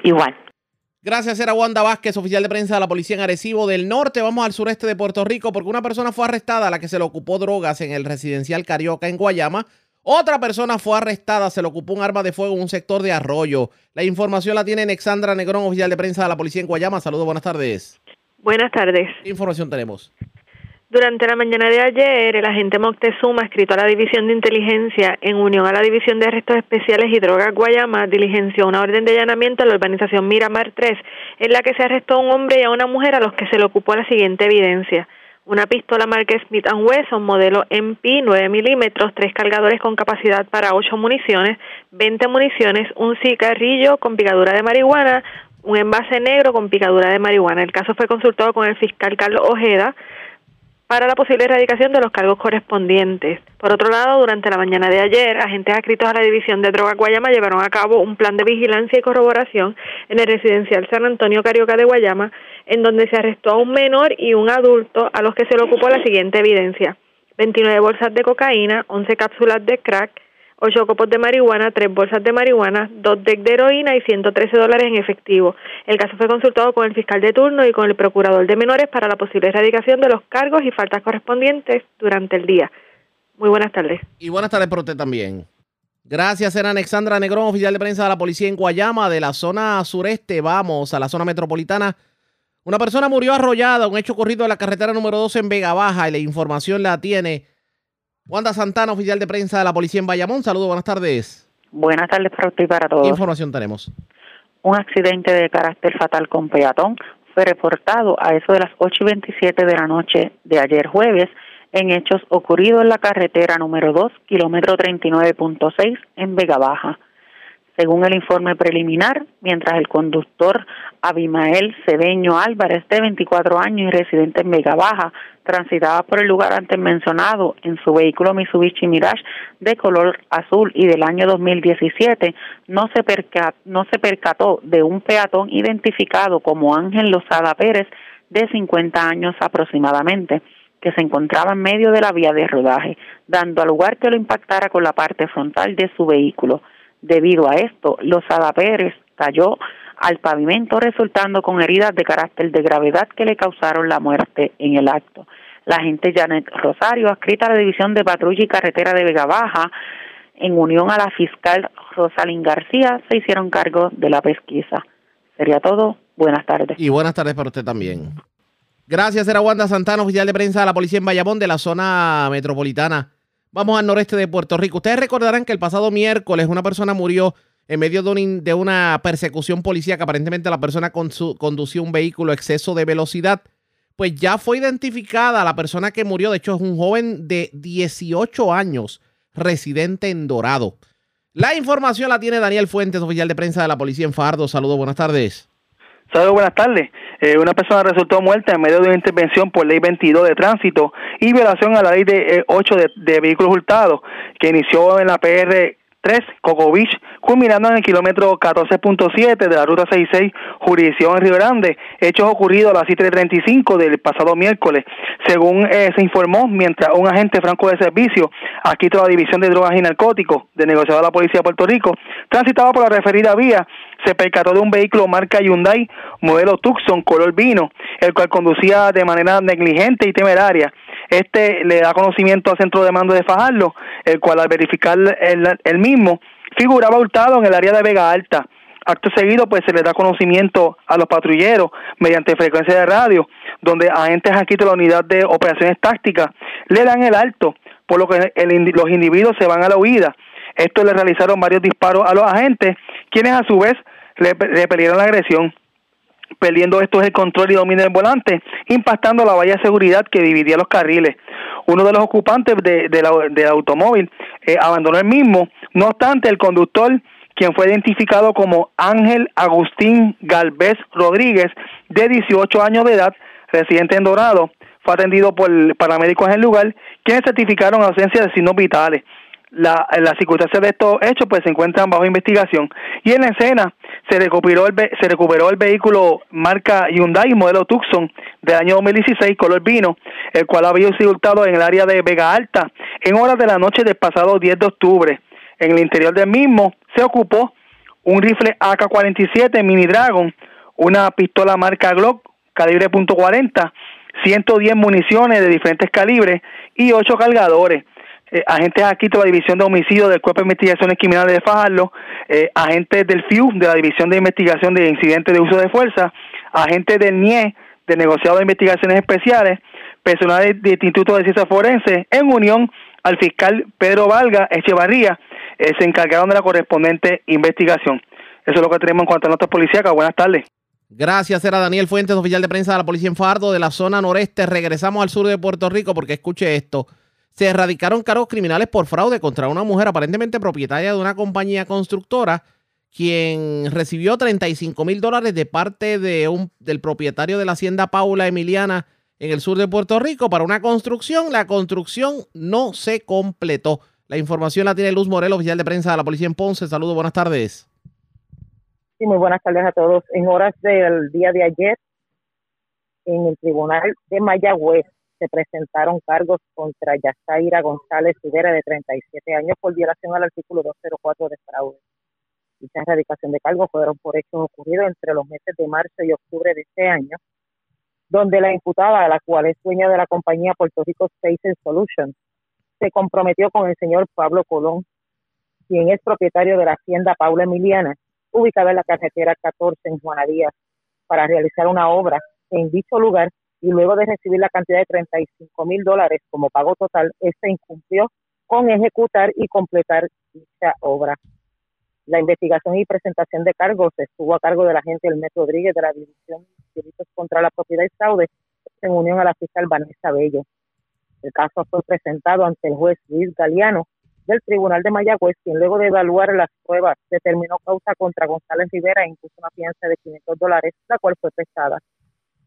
Igual. Gracias, era Wanda Vázquez, oficial de prensa de la policía en Arecibo del Norte. Vamos al sureste de Puerto Rico porque una persona fue arrestada a la que se le ocupó drogas en el residencial Carioca en Guayama. Otra persona fue arrestada, se le ocupó un arma de fuego en un sector de Arroyo. La información la tiene Alexandra Negrón, oficial de prensa de la policía en Guayama. Saludos, buenas tardes. Buenas tardes. ¿Qué información tenemos? Durante la mañana de ayer, el agente Moctezuma, escrito a la División de Inteligencia, en unión a la División de Arrestos Especiales y Drogas Guayama, diligenció una orden de allanamiento a la urbanización Miramar 3, en la que se arrestó a un hombre y a una mujer a los que se le ocupó la siguiente evidencia. Una pistola marca Smith Wesson, modelo MP 9 milímetros, tres cargadores con capacidad para 8 municiones, 20 municiones, un cigarrillo con picadura de marihuana, un envase negro con picadura de marihuana. El caso fue consultado con el fiscal Carlos Ojeda, para la posible erradicación de los cargos correspondientes. Por otro lado, durante la mañana de ayer, agentes adscritos a la División de Drogas Guayama llevaron a cabo un plan de vigilancia y corroboración en el residencial San Antonio Carioca de Guayama, en donde se arrestó a un menor y un adulto a los que se le ocupó la siguiente evidencia. 29 bolsas de cocaína, 11 cápsulas de crack, 8 copos de marihuana, 3 bolsas de marihuana, 2 decks de heroína y 113 dólares en efectivo. El caso fue consultado con el fiscal de turno y con el procurador de menores para la posible erradicación de los cargos y faltas correspondientes durante el día. Muy buenas tardes. Y buenas tardes para usted también. Gracias, era Alexandra Negrón, oficial de prensa de la policía en Guayama, de la zona sureste. Vamos a la zona metropolitana. Una persona murió arrollada, un hecho ocurrido en la carretera número 12 en Vega Baja y la información la tiene Wanda Santana, oficial de prensa de la policía en Bayamón. Saludos, buenas tardes. Buenas tardes para usted y para todos. ¿Qué información tenemos? Un accidente de carácter fatal con peatón fue reportado a eso de las 8 y 27 de la noche de ayer jueves en hechos ocurridos en la carretera número 2, kilómetro 39.6 en Vega Baja. Según el informe preliminar, mientras el conductor Abimael Cedeño Álvarez, de 24 años y residente en Vega Baja, transitaba por el lugar antes mencionado en su vehículo Mitsubishi Mirage de color azul y del año 2017, no se, no se percató de un peatón identificado como Ángel Lozada Pérez, de 50 años aproximadamente, que se encontraba en medio de la vía de rodaje, dando al lugar que lo impactara con la parte frontal de su vehículo. Debido a esto, Lozada Pérez cayó al pavimento resultando con heridas de carácter de gravedad que le causaron la muerte en el acto. La agente Janet Rosario, adscrita a la División de Patrulla y Carretera de Vega Baja, en unión a la fiscal Rosalín García, se hicieron cargo de la pesquisa. Sería todo. Buenas tardes. Y buenas tardes para usted también. Gracias, era Wanda Santana, oficial de prensa de la policía en Bayamón, de la zona metropolitana Vamos al noreste de Puerto Rico. Ustedes recordarán que el pasado miércoles una persona murió en medio de, una persecución policíaca. Aparentemente la persona conducía un vehículo a exceso de velocidad. Pues ya fue identificada la persona que murió. De hecho, es un joven de 18 años, residente en Dorado. La información la tiene Daniel Fuentes, oficial de prensa de la policía en Fardo. Saludos, buenas tardes. Saludos, buenas tardes. Eh, una persona resultó muerta en medio de una intervención por ley 22 de tránsito y violación a la ley de 8 eh, de, de vehículos hurtados que inició en la PR 3, Coco Beach, culminando en el kilómetro 14.7 de la ruta 66, jurisdicción en Río Grande, hechos ocurridos a las 7.35 del pasado miércoles. Según eh, se informó, mientras un agente franco de servicio, aquí de la División de Drogas y Narcóticos de negociado de la Policía de Puerto Rico, transitaba por la referida vía, se percató de un vehículo marca Hyundai, modelo Tucson, color vino, el cual conducía de manera negligente y temeraria este le da conocimiento al centro de mando de Fajardo, el cual al verificar el, mismo figuraba hurtado en el área de Vega Alta. Acto seguido, pues se le da conocimiento a los patrulleros mediante frecuencia de radio, donde agentes aquí de la unidad de operaciones tácticas le dan el alto, por lo que los individuos se van a la huida. Esto le realizaron varios disparos a los agentes, quienes a su vez repelieron la agresión perdiendo estos el control y dominio del volante, impactando la valla de seguridad que dividía los carriles. Uno de los ocupantes de, del automóvil eh, abandonó el mismo, no obstante el conductor, quien fue identificado como Ángel Agustín Galvez Rodríguez, de 18 años de edad, residente en Dorado, fue atendido por paramédicos en el lugar, quienes certificaron ausencia de signos vitales la, las circunstancias de estos hechos pues se encuentran bajo investigación. Y en la escena se recuperó el, se recuperó el vehículo marca Hyundai modelo Tucson del año 2016 color vino el cual había sido hurtado en el área de Vega Alta en horas de la noche del pasado 10 de octubre. En el interior del mismo se ocupó un rifle AK-47 Mini Dragon una pistola marca Glock calibre .40 110 municiones de diferentes calibres y 8 cargadores eh, agentes aquí de la División de Homicidio del Cuerpo de Investigaciones Criminales de Fajardo, eh, agentes del FIU de la División de Investigación de Incidentes de Uso de Fuerza, agentes del NIE de Negociado de Investigaciones Especiales, personal del Instituto de Ciencias Forenses, en unión al fiscal Pedro Valga Echevarría, eh, se encargaron de la correspondiente investigación. Eso es lo que tenemos en cuanto a notas policíacas. Buenas tardes. Gracias, era Daniel Fuentes, oficial de prensa de la Policía en Fardo, de la zona noreste. Regresamos al sur de Puerto Rico porque escuche esto se erradicaron cargos criminales por fraude contra una mujer aparentemente propietaria de una compañía constructora, quien recibió 35 mil dólares de parte de un, del propietario de la hacienda Paula Emiliana en el sur de Puerto Rico para una construcción. La construcción no se completó. La información la tiene Luz Morel, oficial de prensa de la policía en Ponce. Saludos, buenas tardes. Sí, muy buenas tardes a todos. En horas del día de ayer, en el tribunal de Mayagüez, se presentaron cargos contra Yasaira González Rivera, de 37 años, por violación al artículo 204 de fraude. Dicha erradicación de cargos fueron por hechos ocurridos entre los meses de marzo y octubre de este año, donde la imputada, la cual es dueña de la compañía Puerto Rico Space Solutions, se comprometió con el señor Pablo Colón quien es propietario de la hacienda Paula Emiliana, ubicada en la carretera 14 en Juana Díaz, para realizar una obra en dicho lugar y luego de recibir la cantidad de 35 mil dólares como pago total, este incumplió con ejecutar y completar dicha obra. La investigación y presentación de cargos estuvo a cargo del agente Elmer Rodríguez de la División de Delitos contra la Propiedad y Fraude en unión a la fiscal Vanessa Bello. El caso fue presentado ante el juez Luis Galeano del Tribunal de Mayagüez, quien luego de evaluar las pruebas determinó causa contra González Rivera e impuso una fianza de 500 dólares, la cual fue prestada.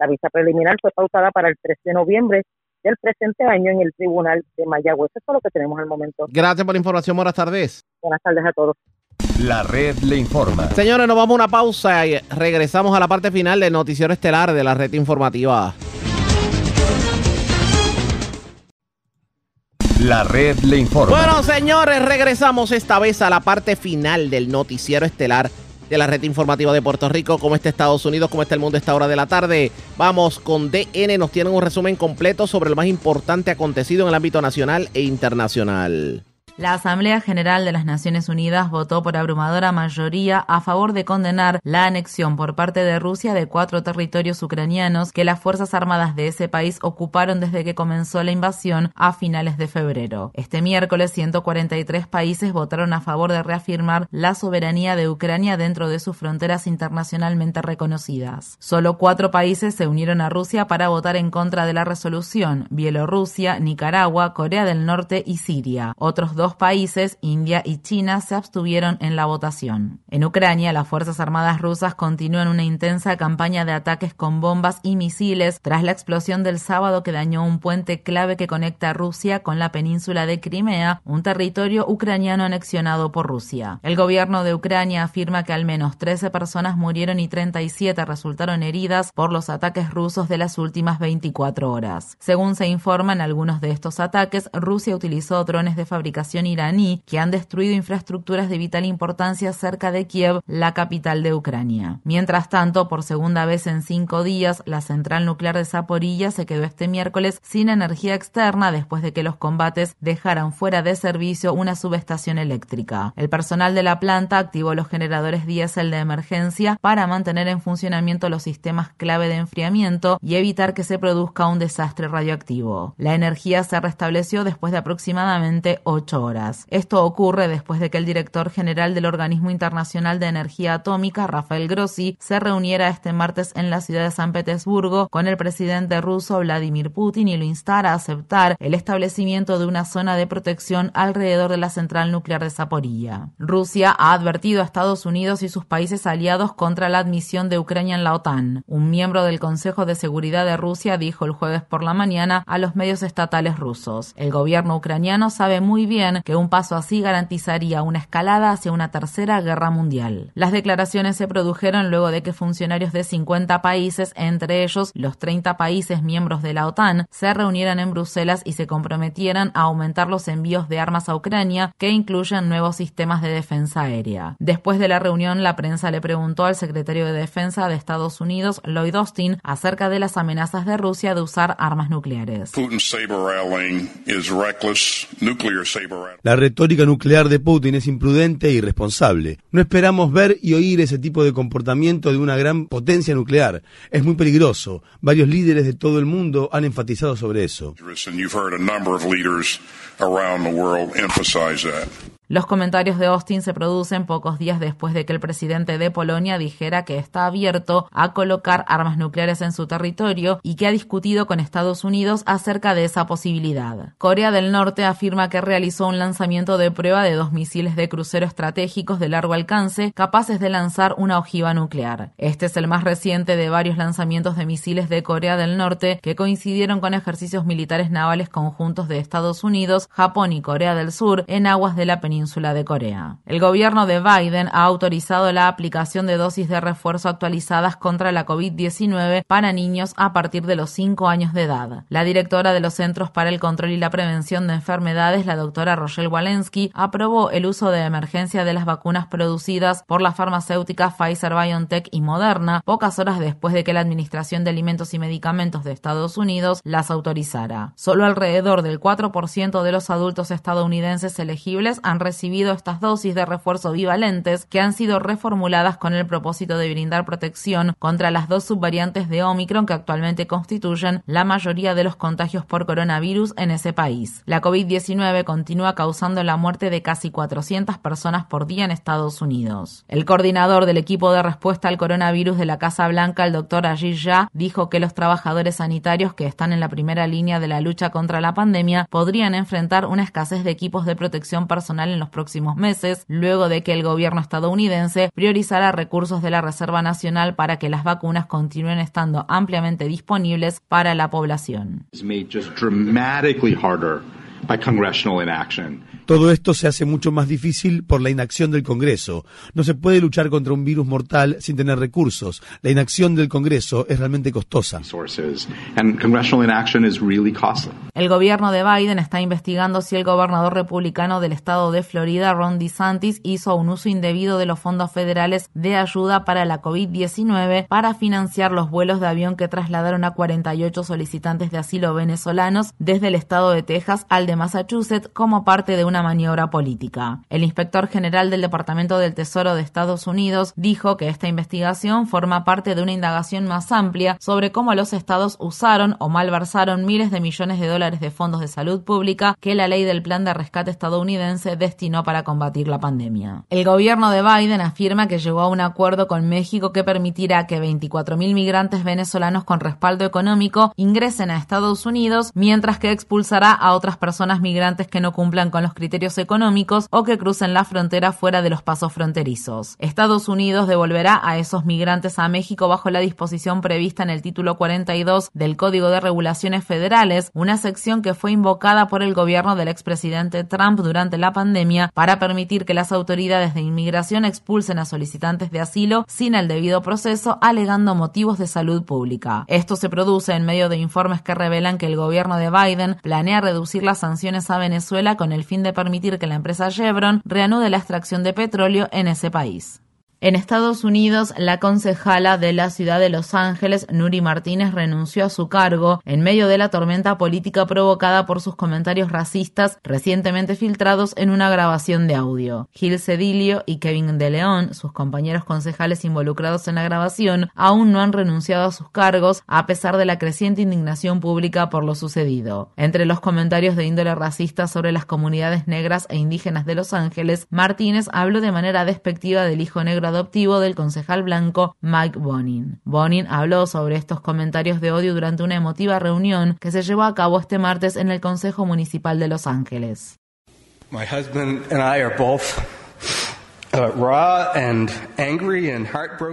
La vista preliminar fue pautada para el 3 de noviembre del presente año en el Tribunal de Mayagüez. Eso es lo que tenemos al momento. Gracias por la información. Buenas tardes. Buenas tardes a todos. La red le informa. Señores, nos vamos a una pausa y regresamos a la parte final del noticiero estelar de la red informativa. La red le informa. Bueno, señores, regresamos esta vez a la parte final del noticiero estelar de la red informativa de Puerto Rico. ¿Cómo está Estados Unidos? ¿Cómo está el mundo a esta hora de la tarde? Vamos con DN. Nos tienen un resumen completo sobre lo más importante acontecido en el ámbito nacional e internacional. La Asamblea General de las Naciones Unidas votó por abrumadora mayoría a favor de condenar la anexión por parte de Rusia de cuatro territorios ucranianos que las Fuerzas Armadas de ese país ocuparon desde que comenzó la invasión a finales de febrero. Este miércoles, 143 países votaron a favor de reafirmar la soberanía de Ucrania dentro de sus fronteras internacionalmente reconocidas. Solo cuatro países se unieron a Rusia para votar en contra de la resolución, Bielorrusia, Nicaragua, Corea del Norte y Siria. Otros países, India y China, se abstuvieron en la votación. En Ucrania, las Fuerzas Armadas rusas continúan una intensa campaña de ataques con bombas y misiles tras la explosión del sábado que dañó un puente clave que conecta Rusia con la península de Crimea, un territorio ucraniano anexionado por Rusia. El gobierno de Ucrania afirma que al menos 13 personas murieron y 37 resultaron heridas por los ataques rusos de las últimas 24 horas. Según se informa en algunos de estos ataques, Rusia utilizó drones de fabricación iraní que han destruido infraestructuras de vital importancia cerca de Kiev, la capital de Ucrania. Mientras tanto, por segunda vez en cinco días, la central nuclear de Zaporilla se quedó este miércoles sin energía externa después de que los combates dejaran fuera de servicio una subestación eléctrica. El personal de la planta activó los generadores diésel de emergencia para mantener en funcionamiento los sistemas clave de enfriamiento y evitar que se produzca un desastre radioactivo. La energía se restableció después de aproximadamente ocho Esto ocurre después de que el director general del Organismo Internacional de Energía Atómica, Rafael Grossi, se reuniera este martes en la ciudad de San Petersburgo con el presidente ruso Vladimir Putin y lo instara a aceptar el establecimiento de una zona de protección alrededor de la central nuclear de Zaporilla. Rusia ha advertido a Estados Unidos y sus países aliados contra la admisión de Ucrania en la OTAN. Un miembro del Consejo de Seguridad de Rusia dijo el jueves por la mañana a los medios estatales rusos. El gobierno ucraniano sabe muy bien que un paso así garantizaría una escalada hacia una tercera guerra mundial. Las declaraciones se produjeron luego de que funcionarios de 50 países, entre ellos los 30 países miembros de la OTAN, se reunieran en Bruselas y se comprometieran a aumentar los envíos de armas a Ucrania, que incluyen nuevos sistemas de defensa aérea. Después de la reunión, la prensa le preguntó al secretario de Defensa de Estados Unidos, Lloyd Austin, acerca de las amenazas de Rusia de usar armas nucleares. La retórica nuclear de Putin es imprudente e irresponsable. No esperamos ver y oír ese tipo de comportamiento de una gran potencia nuclear. Es muy peligroso. Varios líderes de todo el mundo han enfatizado sobre eso. Los comentarios de Austin se producen pocos días después de que el presidente de Polonia dijera que está abierto a colocar armas nucleares en su territorio y que ha discutido con Estados Unidos acerca de esa posibilidad. Corea del Norte afirma que realizó un lanzamiento de prueba de dos misiles de crucero estratégicos de largo alcance capaces de lanzar una ojiva nuclear. Este es el más reciente de varios lanzamientos de misiles de Corea del Norte que coincidieron con ejercicios militares navales conjuntos de Estados Unidos, Japón y Corea del Sur en aguas de la península de Corea. El gobierno de Biden ha autorizado la aplicación de dosis de refuerzo actualizadas contra la COVID-19 para niños a partir de los 5 años de edad. La directora de los Centros para el Control y la Prevención de Enfermedades, la doctora Rochelle Walensky, aprobó el uso de emergencia de las vacunas producidas por la farmacéutica Pfizer BioNTech y Moderna pocas horas después de que la Administración de Alimentos y Medicamentos de Estados Unidos las autorizara. Solo alrededor del 4% de los adultos estadounidenses elegibles han recibido recibido estas dosis de refuerzo bivalentes que han sido reformuladas con el propósito de brindar protección contra las dos subvariantes de Omicron que actualmente constituyen la mayoría de los contagios por coronavirus en ese país. La COVID-19 continúa causando la muerte de casi 400 personas por día en Estados Unidos. El coordinador del equipo de respuesta al coronavirus de la Casa Blanca, el doctor Ajit Shah, dijo que los trabajadores sanitarios que están en la primera línea de la lucha contra la pandemia podrían enfrentar una escasez de equipos de protección personal en los próximos meses, luego de que el gobierno estadounidense priorizara recursos de la Reserva Nacional para que las vacunas continúen estando ampliamente disponibles para la población. Todo esto se hace mucho más difícil por la inacción del Congreso. No se puede luchar contra un virus mortal sin tener recursos. La inacción del Congreso es realmente costosa. El gobierno de Biden está investigando si el gobernador republicano del estado de Florida, Ron DeSantis, hizo un uso indebido de los fondos federales de ayuda para la COVID-19 para financiar los vuelos de avión que trasladaron a 48 solicitantes de asilo venezolanos desde el estado de Texas al de Massachusetts como parte de una maniobra política. El inspector general del Departamento del Tesoro de Estados Unidos dijo que esta investigación forma parte de una indagación más amplia sobre cómo los estados usaron o malversaron miles de millones de dólares de fondos de salud pública que la ley del plan de rescate estadounidense destinó para combatir la pandemia. El gobierno de Biden afirma que llegó a un acuerdo con México que permitirá que 24.000 migrantes venezolanos con respaldo económico ingresen a Estados Unidos, mientras que expulsará a otras personas migrantes que no cumplan con los criterios económicos o que crucen la frontera fuera de los pasos fronterizos. Estados Unidos devolverá a esos migrantes a México bajo la disposición prevista en el título 42 del Código de Regulaciones Federales, una sección que fue invocada por el gobierno del expresidente Trump durante la pandemia para permitir que las autoridades de inmigración expulsen a solicitantes de asilo sin el debido proceso, alegando motivos de salud pública. Esto se produce en medio de informes que revelan que el gobierno de Biden planea reducir las sanciones a Venezuela con el fin de permitir que la empresa Chevron reanude la extracción de petróleo en ese país. En Estados Unidos, la concejala de la ciudad de Los Ángeles, Nuri Martínez, renunció a su cargo en medio de la tormenta política provocada por sus comentarios racistas recientemente filtrados en una grabación de audio. Gil Cedilio y Kevin De León, sus compañeros concejales involucrados en la grabación, aún no han renunciado a sus cargos a pesar de la creciente indignación pública por lo sucedido. Entre los comentarios de índole racista sobre las comunidades negras e indígenas de Los Ángeles, Martínez habló de manera despectiva del hijo negro adoptivo del concejal blanco Mike Bonin. Bonin habló sobre estos comentarios de odio durante una emotiva reunión que se llevó a cabo este martes en el Consejo Municipal de Los Ángeles. My husband and I are both uh.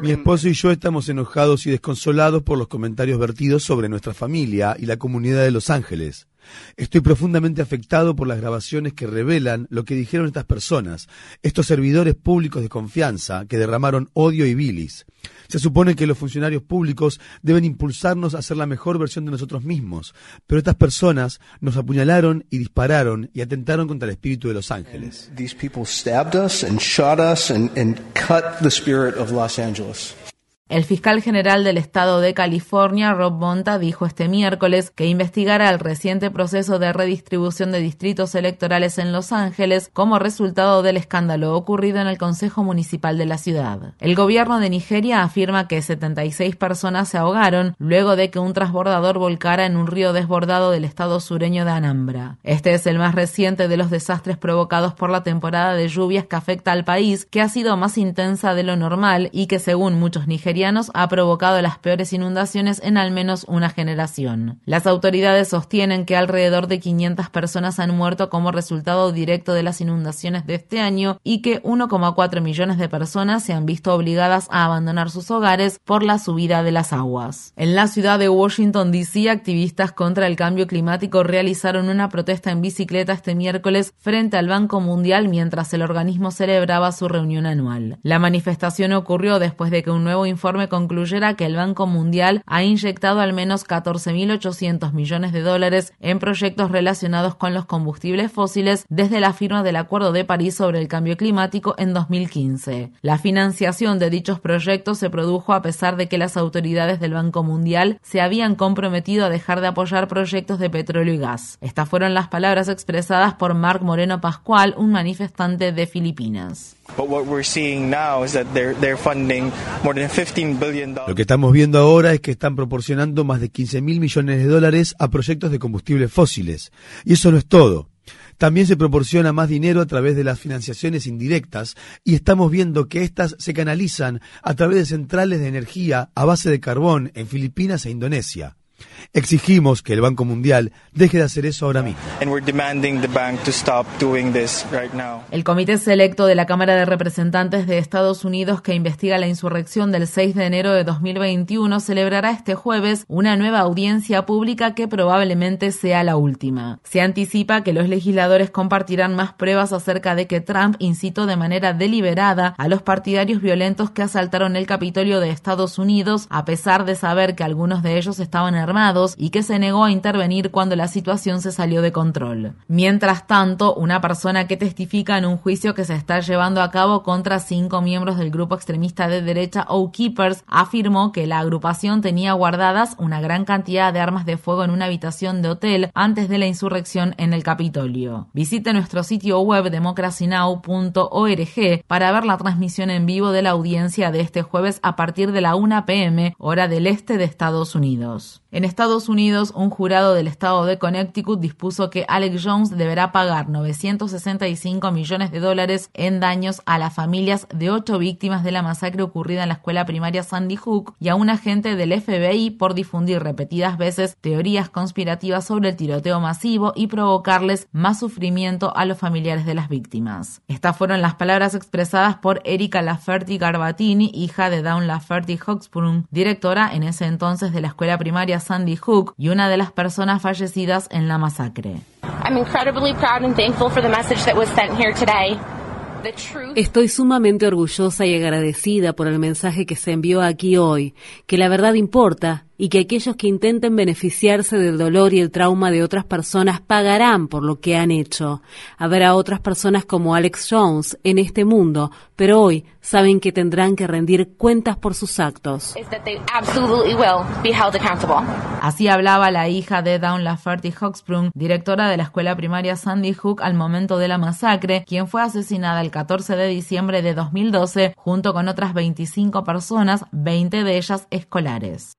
Mi esposo y yo estamos enojados y desconsolados por los comentarios vertidos sobre nuestra familia y la comunidad de Los Ángeles. Estoy profundamente afectado por las grabaciones que revelan lo que dijeron estas personas, estos servidores públicos de confianza que derramaron odio y bilis. Se supone que los funcionarios públicos deben impulsarnos a ser la mejor versión de nosotros mismos, pero estas personas nos apuñalaron y dispararon y atentaron contra el espíritu de Los Ángeles. El fiscal general del estado de California, Rob Bonta, dijo este miércoles que investigará el reciente proceso de redistribución de distritos electorales en Los Ángeles como resultado del escándalo ocurrido en el Consejo Municipal de la ciudad. El gobierno de Nigeria afirma que 76 personas se ahogaron luego de que un transbordador volcara en un río desbordado del estado sureño de Anambra. Este es el más reciente de los desastres provocados por la temporada de lluvias que afecta al país, que ha sido más intensa de lo normal y que según muchos nigerianos ha provocado las peores inundaciones en al menos una generación. Las autoridades sostienen que alrededor de 500 personas han muerto como resultado directo de las inundaciones de este año y que 1,4 millones de personas se han visto obligadas a abandonar sus hogares por la subida de las aguas. En la ciudad de Washington, D.C., activistas contra el cambio climático realizaron una protesta en bicicleta este miércoles frente al Banco Mundial mientras el organismo celebraba su reunión anual. La manifestación ocurrió después de que un nuevo informe informe concluyera que el Banco Mundial ha inyectado al menos 14.800 millones de dólares en proyectos relacionados con los combustibles fósiles desde la firma del Acuerdo de París sobre el Cambio Climático en 2015. La financiación de dichos proyectos se produjo a pesar de que las autoridades del Banco Mundial se habían comprometido a dejar de apoyar proyectos de petróleo y gas. Estas fueron las palabras expresadas por Marc Moreno Pascual, un manifestante de Filipinas. Lo que estamos viendo ahora es que están proporcionando más de 15 mil millones de dólares a proyectos de combustibles fósiles. Y eso no es todo. También se proporciona más dinero a través de las financiaciones indirectas y estamos viendo que éstas se canalizan a través de centrales de energía a base de carbón en Filipinas e Indonesia. Exigimos que el Banco Mundial deje de hacer eso ahora mismo. El Comité Selecto de la Cámara de Representantes de Estados Unidos que investiga la insurrección del 6 de enero de 2021 celebrará este jueves una nueva audiencia pública que probablemente sea la última. Se anticipa que los legisladores compartirán más pruebas acerca de que Trump incitó de manera deliberada a los partidarios violentos que asaltaron el Capitolio de Estados Unidos a pesar de saber que algunos de ellos estaban y que se negó a intervenir cuando la situación se salió de control. Mientras tanto, una persona que testifica en un juicio que se está llevando a cabo contra cinco miembros del grupo extremista de derecha O Keepers afirmó que la agrupación tenía guardadas una gran cantidad de armas de fuego en una habitación de hotel antes de la insurrección en el Capitolio. Visite nuestro sitio web democracynow.org para ver la transmisión en vivo de la audiencia de este jueves a partir de la 1 pm hora del este de Estados Unidos. En Estados Unidos, un jurado del estado de Connecticut dispuso que Alex Jones deberá pagar 965 millones de dólares en daños a las familias de ocho víctimas de la masacre ocurrida en la escuela primaria Sandy Hook y a un agente del FBI por difundir repetidas veces teorías conspirativas sobre el tiroteo masivo y provocarles más sufrimiento a los familiares de las víctimas. Estas fueron las palabras expresadas por Erika Laferty Garbatini, hija de Dawn Laferty Hoxprung, directora en ese entonces de la escuela primaria Sandy Hook y una de las personas fallecidas en la masacre. Estoy sumamente orgullosa y agradecida por el mensaje que se envió aquí hoy, que la verdad importa y que aquellos que intenten beneficiarse del dolor y el trauma de otras personas pagarán por lo que han hecho. Habrá otras personas como Alex Jones en este mundo, pero hoy saben que tendrán que rendir cuentas por sus actos. Así hablaba la hija de Dawn Laferty Hoxprung, directora de la escuela primaria Sandy Hook al momento de la masacre, quien fue asesinada el 14 de diciembre de 2012 junto con otras 25 personas, 20 de ellas escolares.